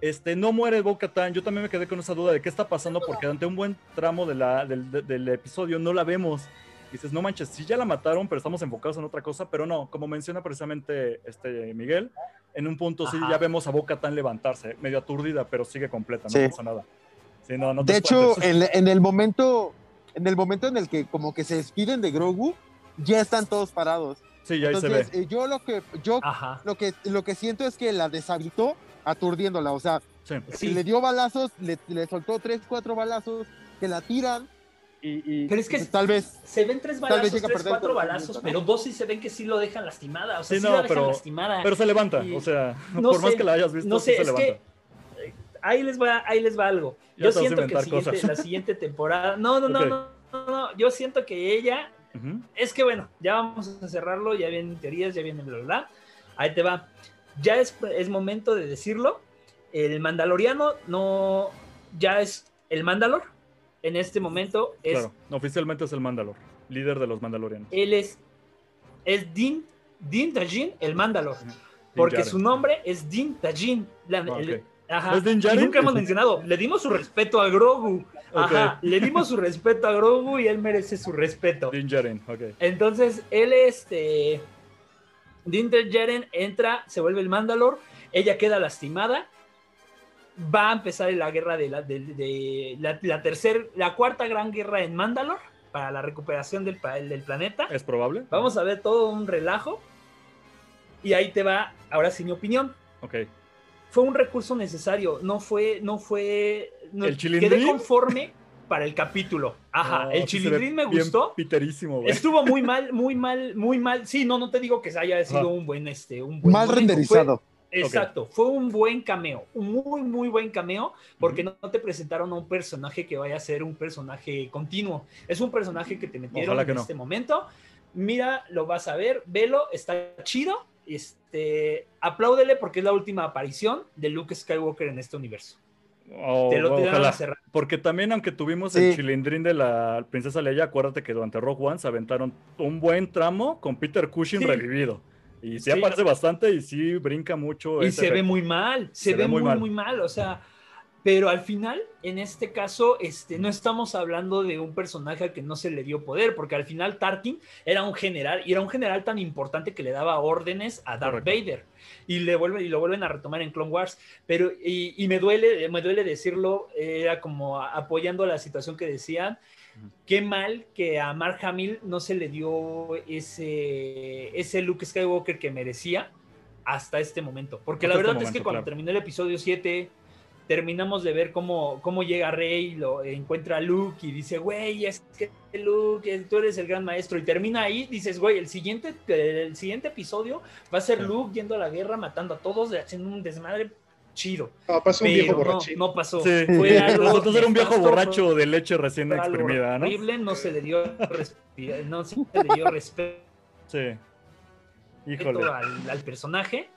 Este, no muere Bo Katan. Yo también me quedé con esa duda de qué está pasando porque durante un buen tramo del, episodio no la vemos. Dices, no manches, sí ya la mataron, pero estamos enfocados en otra cosa. Pero no, como menciona precisamente este Miguel, en un punto sí ya vemos a Bo Katan levantarse, medio aturdida, pero sigue completa, no pasa nada. de hecho, en, el momento, en el momento en el que como que se despiden de Grogu, ya están todos parados. Sí, ya ahí se ve. Eh, yo lo que yo lo que lo que siento es que la deshabitó aturdiéndola. O sea, le dio balazos, le, soltó tres, cuatro balazos que la tiran. Y, pero es que pues, tal vez se ven tres balazos, tres, cuatro balazos, pero dos sí se ven que sí lo dejan lastimada. O sea, sí, no, la pero, lastimada. Pero se levanta, o sea, por más que la hayas visto, no sé, se es levanta. Que, ahí les va, ahí les va algo. yo siento que la siguiente temporada. No, no, no, no, no, Yo siento que ella. Es que bueno, ya vamos a cerrarlo, ya vienen teorías, ya viene bla, bla, bla. Ahí te va ya es, es momento de decirlo. El Mandaloriano no, ya es el Mandalor. En este momento es. Claro, oficialmente es el Mandalor, líder de los Mandalorianos. Él es, es Din, Din Tajin, el Mandalor. porque su nombre es Din Tajin. Ah, ¿Es Din nunca hemos mencionado, le dimos su respeto a Grogu. Ajá, le dimos su respeto a Grogu y él merece su respeto. Din Djarin, ok. Entonces, él este Dinter Jeren entra, se vuelve el Mandalor, ella queda lastimada, va a empezar la guerra de la, de, la, tercera, la cuarta gran guerra en Mandalor para la recuperación del, del planeta. Es probable. Vamos a ver todo un relajo. Y ahí te va, ahora sí mi opinión. Ok. Fue un recurso necesario, no fue, no fue, no, ¿El quedé conforme para el capítulo. Ajá, el chilindrín me gustó. Piterísimo, güey. Estuvo muy mal, muy mal, muy mal. Sí, no, no te digo que haya sido un buen, este, un buen mal renderizado. Exacto, fue un buen cameo, un muy, muy buen cameo, porque no, te presentaron a un personaje que vaya a ser un personaje continuo. Es un personaje que te metieron en este momento. Mira, lo vas a ver, velo, está chido. Este, apláudele porque es la última aparición de Luke Skywalker en este universo. Oh, ojalá. Porque también, aunque tuvimos el chilindrín de la princesa Leia, acuérdate que durante Rogue One se aventaron un buen tramo con Peter Cushing revivido. Y sí, aparece bastante y sí brinca mucho. Y se ve muy mal, se, ve, muy, muy mal. O sea, pero al final, en este caso, este, no estamos hablando de un personaje al que no se le dio poder, porque al final Tarkin era un general, y era un general tan importante que le daba órdenes a Darth Vader. Y, le vuelven, y lo vuelven a retomar en Clone Wars. Pero, y, me, duele, me duele decirlo, era como apoyando la situación que decían. Qué mal que a Mark Hamill no se le dio ese, ese Luke Skywalker que merecía hasta este momento. Porque la este verdad es que cuando terminó el episodio 7 terminamos de ver cómo, cómo llega Rey, lo encuentra a Luke y dice, güey, es que Luke, tú eres el gran maestro. Y termina ahí, dices, güey, el siguiente, el siguiente episodio va a ser Luke yendo a la guerra, matando a todos, haciendo un desmadre chido. No, pasó un viejo borracho. No, pasó. Sí. Fue algo era un viejo borracho de leche recién exprimida, ¿no? Horrible, no se le dio, no se le dio respeto. Sí. Híjole. Al, al personaje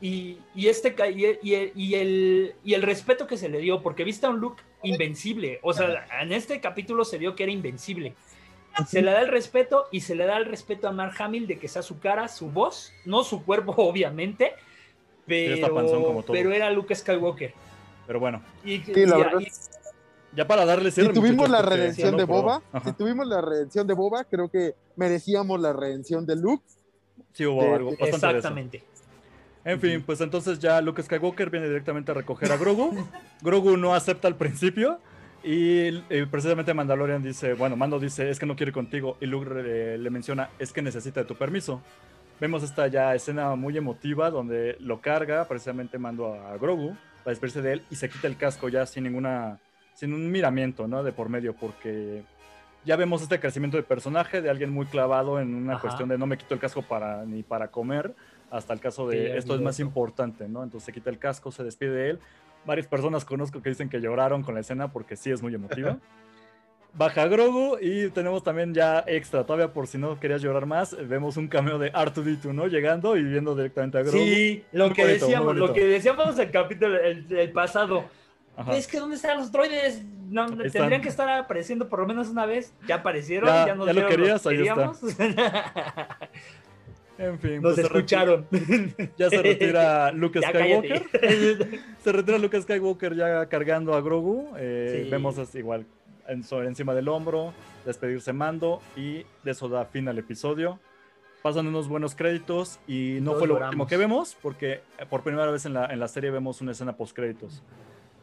y, este y, y, el, y el respeto que se le dio, porque viste a un look invencible. O sea, en este capítulo se vio que era invencible. Se le da el respeto y se le da el respeto a Mark Hamill de que sea su cara, su voz, no su cuerpo, obviamente, pero, pero era Luke Skywalker. Pero bueno. Y, la ya para darle Si tuvimos la redención de Boba, si tuvimos la redención de Boba, creo que merecíamos la redención de Luke. Sí, hubo algo. Exactamente. En fin, pues entonces ya Luke Skywalker viene directamente a recoger a Grogu. Grogu no acepta al principio. Y, precisamente Mandalorian dice, bueno, Mando dice, es que no quiere contigo. Y Luke le, menciona, es que necesita de tu permiso. Vemos esta ya escena muy emotiva donde lo carga precisamente Mando a, Grogu para despedirse de él y se quita el casco ya sin ninguna, sin un miramiento, ¿no? De por medio, porque ya vemos este crecimiento de personaje de alguien muy clavado en una cuestión de no me quito el casco para ni para comer hasta el caso de esto es más importante, ¿no? Entonces se quita el casco, se despide de él. Varias personas conozco que dicen que lloraron con la escena porque sí es muy emotiva. baja Grogu y tenemos también ya extra, todavía por si no querías llorar más, vemos un cameo de R2D2, ¿no? Llegando y viendo directamente a Grogu. Sí, lo que decíamos, lo que decíamos el capítulo el, pasado. Es que ¿dónde están los droides? No, tendrían que estar apareciendo por lo menos una vez. Ya aparecieron, ya, ya, ya lo querías, ahí está. En fin, nos pues escucharon. ya se retira Luke Skywalker. se retira Luke Skywalker ya cargando a Grogu. Eh, vemos igual encima del hombro, despedirse Mando y de eso da fin al episodio. Pasan unos buenos créditos y no fue lo último que vemos porque por primera vez en la, en la serie vemos una escena post créditos.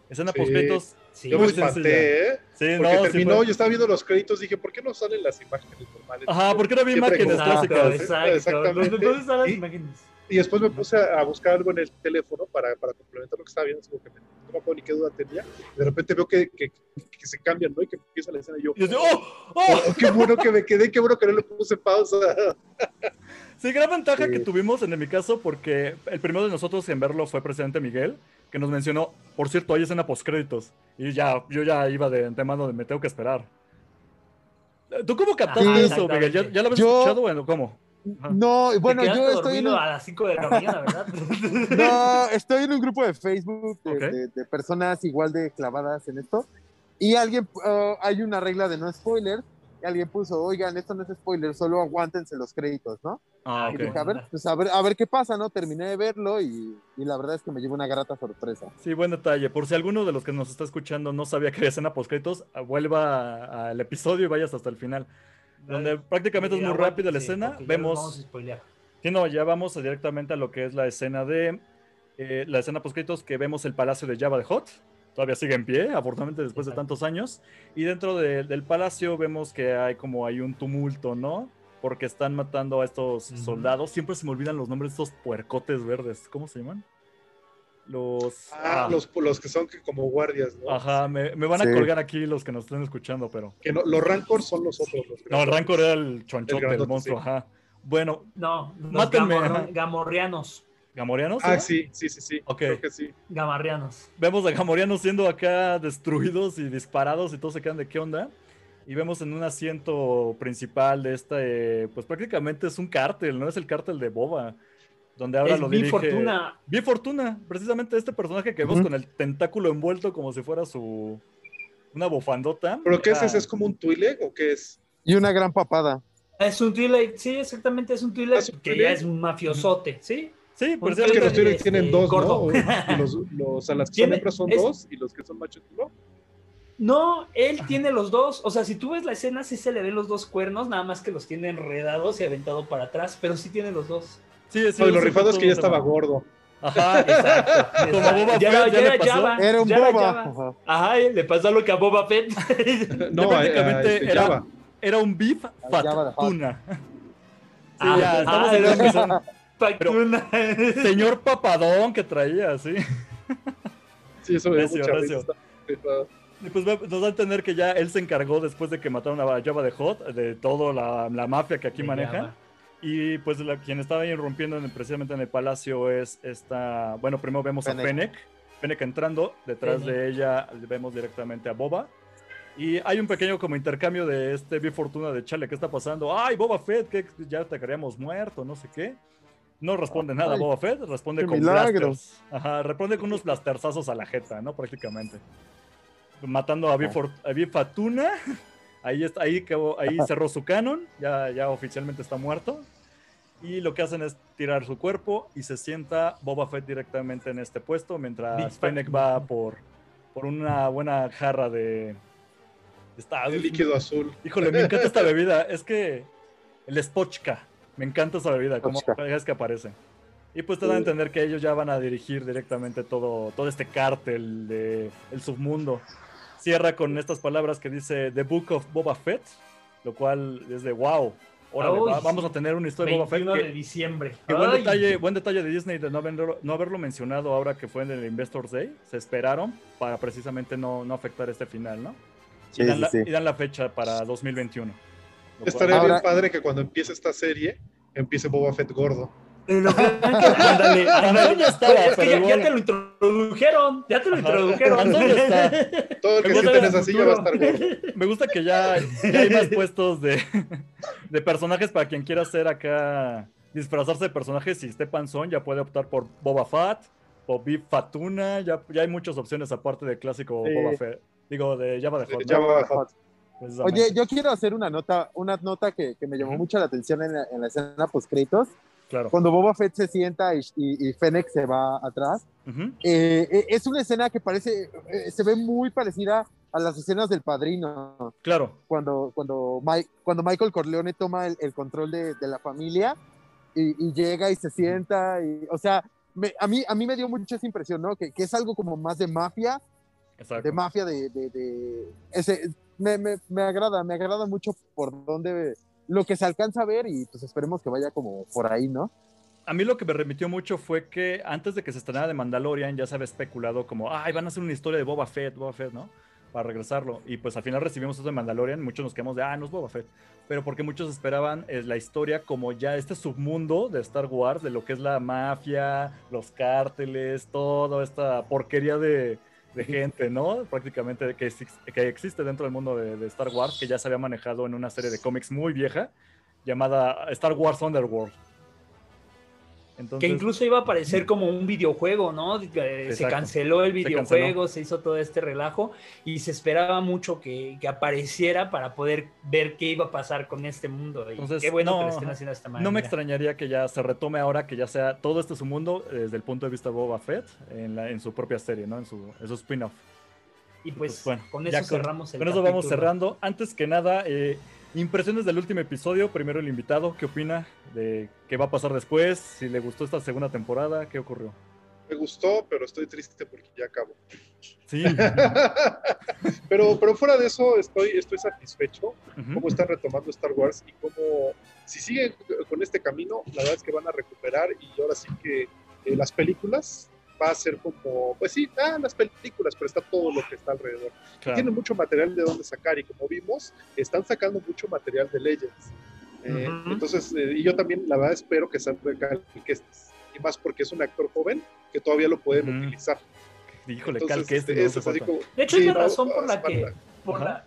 Escena post créditos. yo me espanté, ¿eh? Sí, Porque no, terminó, yo estaba viendo los créditos dije, ¿por qué no salen las imágenes normales? Aja, ¿por qué no había imágenes clásicas? Exacto, Exactamente. ¿Dónde están las imágenes? Y después me puse a buscar algo en el teléfono para, para complementar lo que estaba viendo, que me, no me acuerdo ni qué duda tenía. De repente veo que, que, que, se cambian, ¿no? Y que empieza la escena y yo, y yo ¡oh! ¡Oh! oh! ¡Qué bueno que me quedé! ¡Qué bueno que no le puse pausa! Sí, gran ventaja que tuvimos en mi caso, porque el primero de nosotros en verlo fue presidente Miguel, que nos mencionó, por cierto, hay escena postcréditos. Y ya, yo ya iba de antemano de me tengo que esperar. ¿Tú cómo captaste eso, Miguel? ¿Ya, ¿Ya, lo habías escuchado o cómo? No, bueno, yo estoy en... a las 5 de la mañana, ¿verdad? no, estoy en un grupo de Facebook de, personas igual de clavadas en esto. Y alguien, uh, hay una regla de no spoiler. Y alguien puso, oigan, esto no es spoiler, solo aguántense los créditos, ¿no? Ah, y dije, a ver, pues a ver, a ver qué pasa, ¿no? Terminé de verlo y, y, la verdad es que me llevo una grata sorpresa. Sí, buen detalle. Por si alguno de los que nos está escuchando no sabía que había escena post créditos, vuelva al episodio y vayas hasta el final donde prácticamente es muy rápida la escena. Vemos. Sí, no, ya vamos directamente a lo que es la escena de. Eh, la escena postcritos que vemos el palacio de Java de Hot. Todavía sigue en pie, afortunadamente después de tantos años. Y dentro del palacio vemos que hay como hay un tumulto, ¿no? Porque están matando a estos soldados. Siempre se me olvidan los nombres de estos puercotes verdes. ¿Cómo se llaman? Los, ah, ah. Los, los, que son como guardias, ¿no? Ajá, me, me van a colgar aquí los que nos estén escuchando, pero. Que no, los Rancor son los otros. Los no, el Rancor era el chonchote, el, el monstruo, ajá. Bueno, no, mátenme. gamorrianos. ¿Gamorianos? Ah, sí, sí, sí, sí. Okay. Creo que sí. Gamarrianos. Vemos a Gamorrianos siendo acá destruidos y disparados y todos se quedan de qué onda. Y vemos en un asiento principal de este, pues prácticamente es un cártel, ¿no? Es el cártel de Boba donde ahora lo dirige. Fortuna. Vi Fortuna, precisamente este personaje que vemos con el tentáculo envuelto como si fuera su una bufandota. ¿Pero qué es ese? ¿Es como un Twi'lek o qué es? Y una gran papada. Es un Twi'lek, sí, exactamente, es un Twi'lek que ya es un mafiosote, ¿sí? Sí, por es que los Twi'lek tienen dos, ¿no? Y los, los, a las que son hembras son dos y los que son machos no. No, él tiene los dos. O sea, si tú ves la escena, sí se le ven los dos cuernos, nada más que los tiene enredados y aventado para atrás, pero sí tiene los dos. Sí, sí, lo rifado es que ya estaba gordo. Ajá, exacto. Como Boba ya, Fett, ya, ya le pasó. era un Boba. Ajá. le pasó lo que a Boba Fett. no, prácticamente este, era, era, un beef fatuna. Sí, ah, ya, estamos ah, en son... Fatuna. Señor papadón que traía, sí. Sí, eso me recio, recio. Y pues nos da a entender que ya él se encargó después de que mataron a Java de Hot, de toda la, la mafia que aquí manejan. Y pues la, quien estaba irrumpiendo precisamente en el palacio es esta. Bueno, primero vemos a Fennec. Fennec entrando, detrás de ella vemos directamente a Boba. Y hay un pequeño como intercambio de este Vi Fortuna de Chale, ¿qué está pasando? ¡Ay, Boba Fett! que ya te queríamos muerto, no sé qué. No responde nada Boba Fett, responde con blasters. Ajá, responde con unos blasterzazos a la jeta, ¿no? Prácticamente. Matando a Vi, a Fortuna Ahí, está, ahí, ahí cerró su canon, ya, ya oficialmente está muerto. Y lo que hacen es tirar su cuerpo y se sienta Boba Fett directamente en este puesto mientras Fennec va por, por una buena jarra de... Está, líquido azul. Híjole, me encanta esta bebida. Es que el Spochka, me encanta esa bebida, como es que aparece. Y pues te dan a entender que ellos ya van a dirigir directamente todo, todo este cártel del el submundo cierra con estas palabras que dice The Book of Boba Fett, lo cual es de wow. vamos a tener una historia de Boba Fett. de diciembre. buen, detalle, buen detalle de Disney de no, haberlo, mencionado ahora que fue en el Investors Day. Se esperaron para precisamente no, afectar este final, ¿no? y, dan la, fecha para 2021. Estaría bien padre que cuando empiece esta serie empiece Boba Fett gordo. Pero ándale, ándale, ya estaba. Es que ya, te lo introdujeron, ya te lo introdujeron. está? Todo el que siente en esa silla va a estar gordo. Me gusta que ya, hay más puestos de, de personajes para quien quiera hacer acá, disfrazarse de personajes. Si esté panzón, ya puede optar por Boba Fett o Bib Fatuna. Ya, ya hay muchas opciones aparte del clásico Boba Fett. Digo, de Java de Hot. Oye, yo quiero hacer una nota, una nota que, que me llamó mucho la atención en la, en la escena post créditos cuando Boba Fett se sienta y, y, Fennec se va atrás. Eh, eh, es una escena que parece, eh, se ve muy parecida a las escenas del padrino. Claro. Cuando, cuando, cuando Michael Corleone toma el, control de, de, la familia y, llega y se sienta. Y, o sea, a, mí, a mí me dio mucha esa impresión, ¿no? Que, que es algo como más de mafia. De mafia, de. de, de ese, me, me, me, agrada, me agrada mucho por dónde lo que se alcanza a ver y pues esperemos que vaya como por ahí, ¿no? A mí lo que me remitió mucho fue que antes de que se estrenara de Mandalorian ya se había especulado como, ay, van a hacer una historia de Boba Fett, Boba Fett, ¿no? Para regresarlo. Y pues al final recibimos eso de Mandalorian, muchos nos quedamos de, ah, no es Boba Fett. Pero porque muchos esperaban es la historia como ya este submundo de Star Wars, de lo que es la mafia, los cárteles, toda esta porquería de, de gente, ¿no? Prácticamente que, que existe dentro del mundo de, Star Wars, que ya se había manejado en una serie de cómics muy vieja llamada Star Wars Underworld que incluso iba a aparecer como un videojuego, ¿no? Se canceló el videojuego, se, hizo todo este relajo y se esperaba mucho que, apareciera para poder ver qué iba a pasar con este mundo. qué bueno no, que lo estén haciendo esta manera. No me extrañaría que ya se retome ahora, que ya sea todo este su mundo desde el punto de vista de Boba Fett en, en su propia serie, ¿no? En su, en su spin-off. Y pues, pues bueno, con eso cerramos el Con eso vamos cerrando. Antes que nada, eh, Impresiones del último episodio. Primero el invitado, ¿qué opina de qué va a pasar después? Si le gustó esta segunda temporada, ¿qué ocurrió? Me gustó, pero estoy triste porque ya acabó. Sí. pero, pero fuera de eso, estoy, estoy satisfecho cómo están retomando Star Wars y cómo, si siguen con este camino, la verdad es que van a recuperar y ahora sí que eh, las películas va a ser como, pues sí, ah, las películas, pero está todo lo que está alrededor. Tiene mucho material de dónde sacar y como vimos, están sacando mucho material de Legends. Eh, entonces, eh, y yo también, la verdad, espero que salga Cal Kestis. Y más porque es un actor joven que todavía lo pueden utilizar. Híjole, Cal Kestis. Este, de hecho, es la razón por la que... Por la,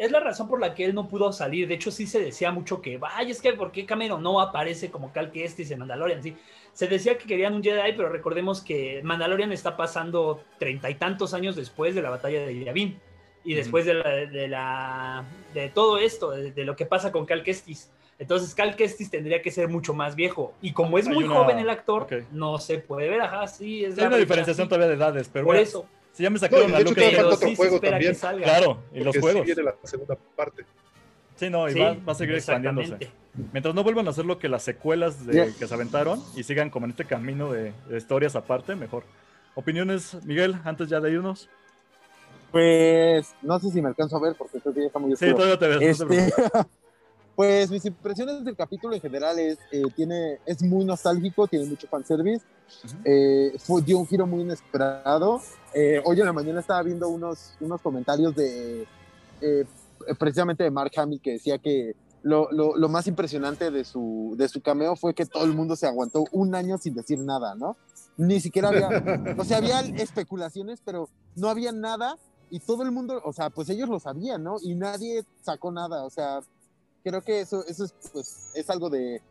es la razón por la que él no pudo salir. De hecho, sí se decía mucho que, vaya, es que ¿por qué Cameron no aparece como Cal Kestis en Mandalorian? Sí, se decía que querían un Jedi, pero recordemos que Mandalorian está pasando treinta y tantos años después de la batalla de Yavin y después de, la, de, todo esto, de, lo que pasa con Cal Kestis. Entonces Cal Kestis tendría que ser mucho más viejo. Y como es muy joven el actor, no se puede ver. Ajá, sí, es Hay una diferenciación todavía de edades, pero por eso. Si ya me sacaron a Lucas. otro juego también. Claro, y los juegos. Sí viene la segunda parte. Sí, no, y va, a seguir expandiéndose. Mientras no vuelvan a hacer lo que las secuelas de, que se aventaron y sigan como en este camino de, historias aparte, mejor. ¿Opiniones, Miguel, antes ya de irnos? Pues no sé si me alcanzo a ver porque creo que ya está muy oscuro. Sí, todavía te ves. Este, pues mis impresiones del capítulo en general es, eh, tiene, es muy nostálgico, tiene mucho fanservice. Eh, fue, dio un giro muy inesperado. Eh, hoy en la mañana estaba viendo unos, unos comentarios de eh, precisamente de Mark Hamill que decía que lo, lo, más impresionante de su, de su cameo fue que todo el mundo se aguantó un año sin decir nada, ¿no? Ni siquiera había, o sea, había especulaciones, pero no había nada y todo el mundo, o sea, pues ellos lo sabían, ¿no? Y nadie sacó nada, o sea, creo que eso, eso es, pues, es algo de,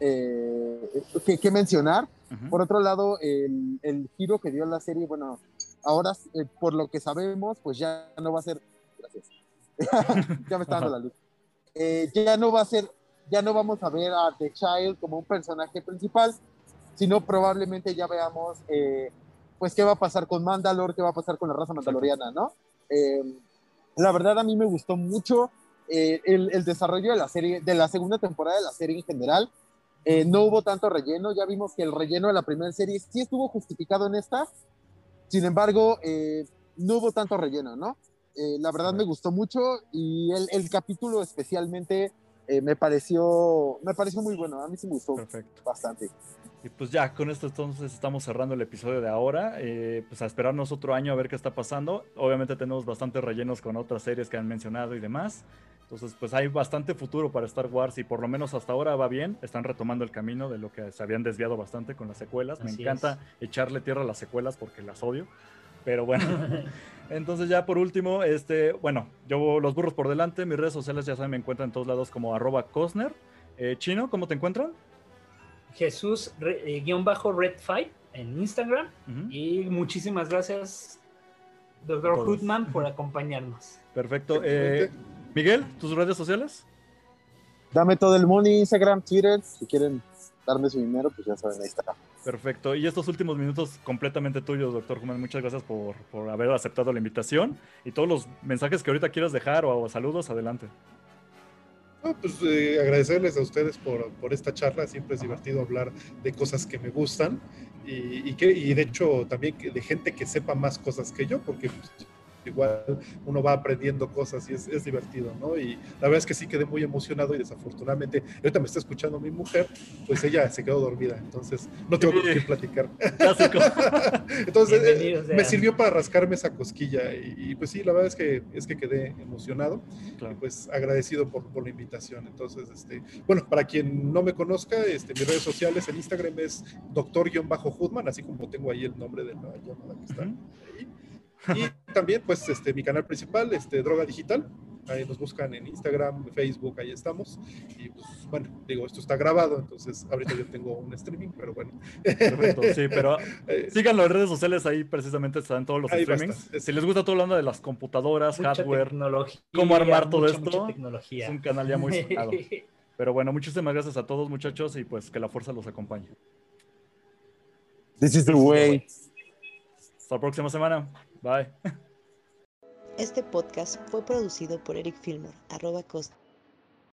eh, que, mencionar. Por otro lado, el, el, giro que dio la serie, bueno, ahora, eh, por lo que sabemos, pues ya no va a ser, gracias, ya me está dando la luz. Eh, ya no va a ser, ya no vamos a ver a The Child como un personaje principal, sino probablemente ya veamos, eh, pues, qué va a pasar con Mandalor, qué va a pasar con la raza mandaloriana, ¿no? Eh, la verdad a mí me gustó mucho el, el, desarrollo de la serie, de la segunda temporada de la serie en general. no hubo tanto relleno, ya vimos que el relleno de la primera serie sí estuvo justificado en esta, sin embargo, no hubo tanto relleno, ¿no? Eh, la verdad me gustó mucho y el, el capítulo especialmente eh, me pareció me pareció muy bueno. A mí sí me gustó bastante. Y pues ya, con esto entonces estamos cerrando el episodio de ahora. Eh, pues a esperarnos otro año a ver qué está pasando. Obviamente tenemos bastantes rellenos con otras series que han mencionado y demás. Entonces, pues hay bastante futuro para Star Wars y por lo menos hasta ahora va bien. Están retomando el camino de lo que se habían desviado bastante con las secuelas. Me encanta echarle tierra a las secuelas porque las odio. Pero bueno, entonces ya por último, este, bueno, yo los burros por delante, mis redes sociales ya saben, me encuentran en todos lados como arroba Cosner. Eh, Chino, ¿cómo te encuentran? Jesús, eh, guion bajo Red Fight en Instagram. Y muchísimas gracias, doctor Hoodman, por acompañarnos. Perfecto. Eh, Miguel, ¿tus redes sociales? Dame todo el money, Instagram, Twitter. Si quieren darme su dinero, pues ya saben, ahí está. Perfecto. Y estos últimos minutos completamente tuyos, doctor Human. Muchas gracias por, haber aceptado la invitación. Y todos los mensajes que ahorita quieras dejar o, saludos, adelante. pues eh, agradecerles a ustedes por, por, esta charla. Siempre es divertido hablar de cosas que me gustan y, y que, y de hecho también de gente que sepa más cosas que yo, porque pues, igual uno va aprendiendo cosas y es, divertido, ¿no? Y la verdad es que sí quedé muy emocionado y desafortunadamente, ahorita me está escuchando mi mujer, pues ella se quedó dormida, entonces no tengo que qué platicar. entonces eh, me sirvió para rascarme esa cosquilla y, pues sí, la verdad es que, es que quedé emocionado y pues agradecido por, por, la invitación. Entonces, este, bueno, para quien no me conozca, este, mis redes sociales en Instagram es doctor-hoodman, así como tengo ahí el nombre de la llamada que está ahí. Y también, pues, este, mi canal principal, este, Droga Digital. Ahí nos buscan en Instagram, Facebook, ahí estamos. Y pues, bueno, digo, esto está grabado, entonces ahorita yo tengo un streaming, pero bueno. Perfecto, sí, pero eh, síganlo en redes sociales, ahí precisamente están todos los streamings. Si les gusta todo hablando de las computadoras, hardware, cómo armar todo esto, es un canal ya muy sonado. Pero bueno, muchísimas gracias a todos, muchachos, y pues que la fuerza los acompañe. This is the way. Hasta la próxima semana. Bye. Este podcast fue producido por Eric Filmer, arroba Costa.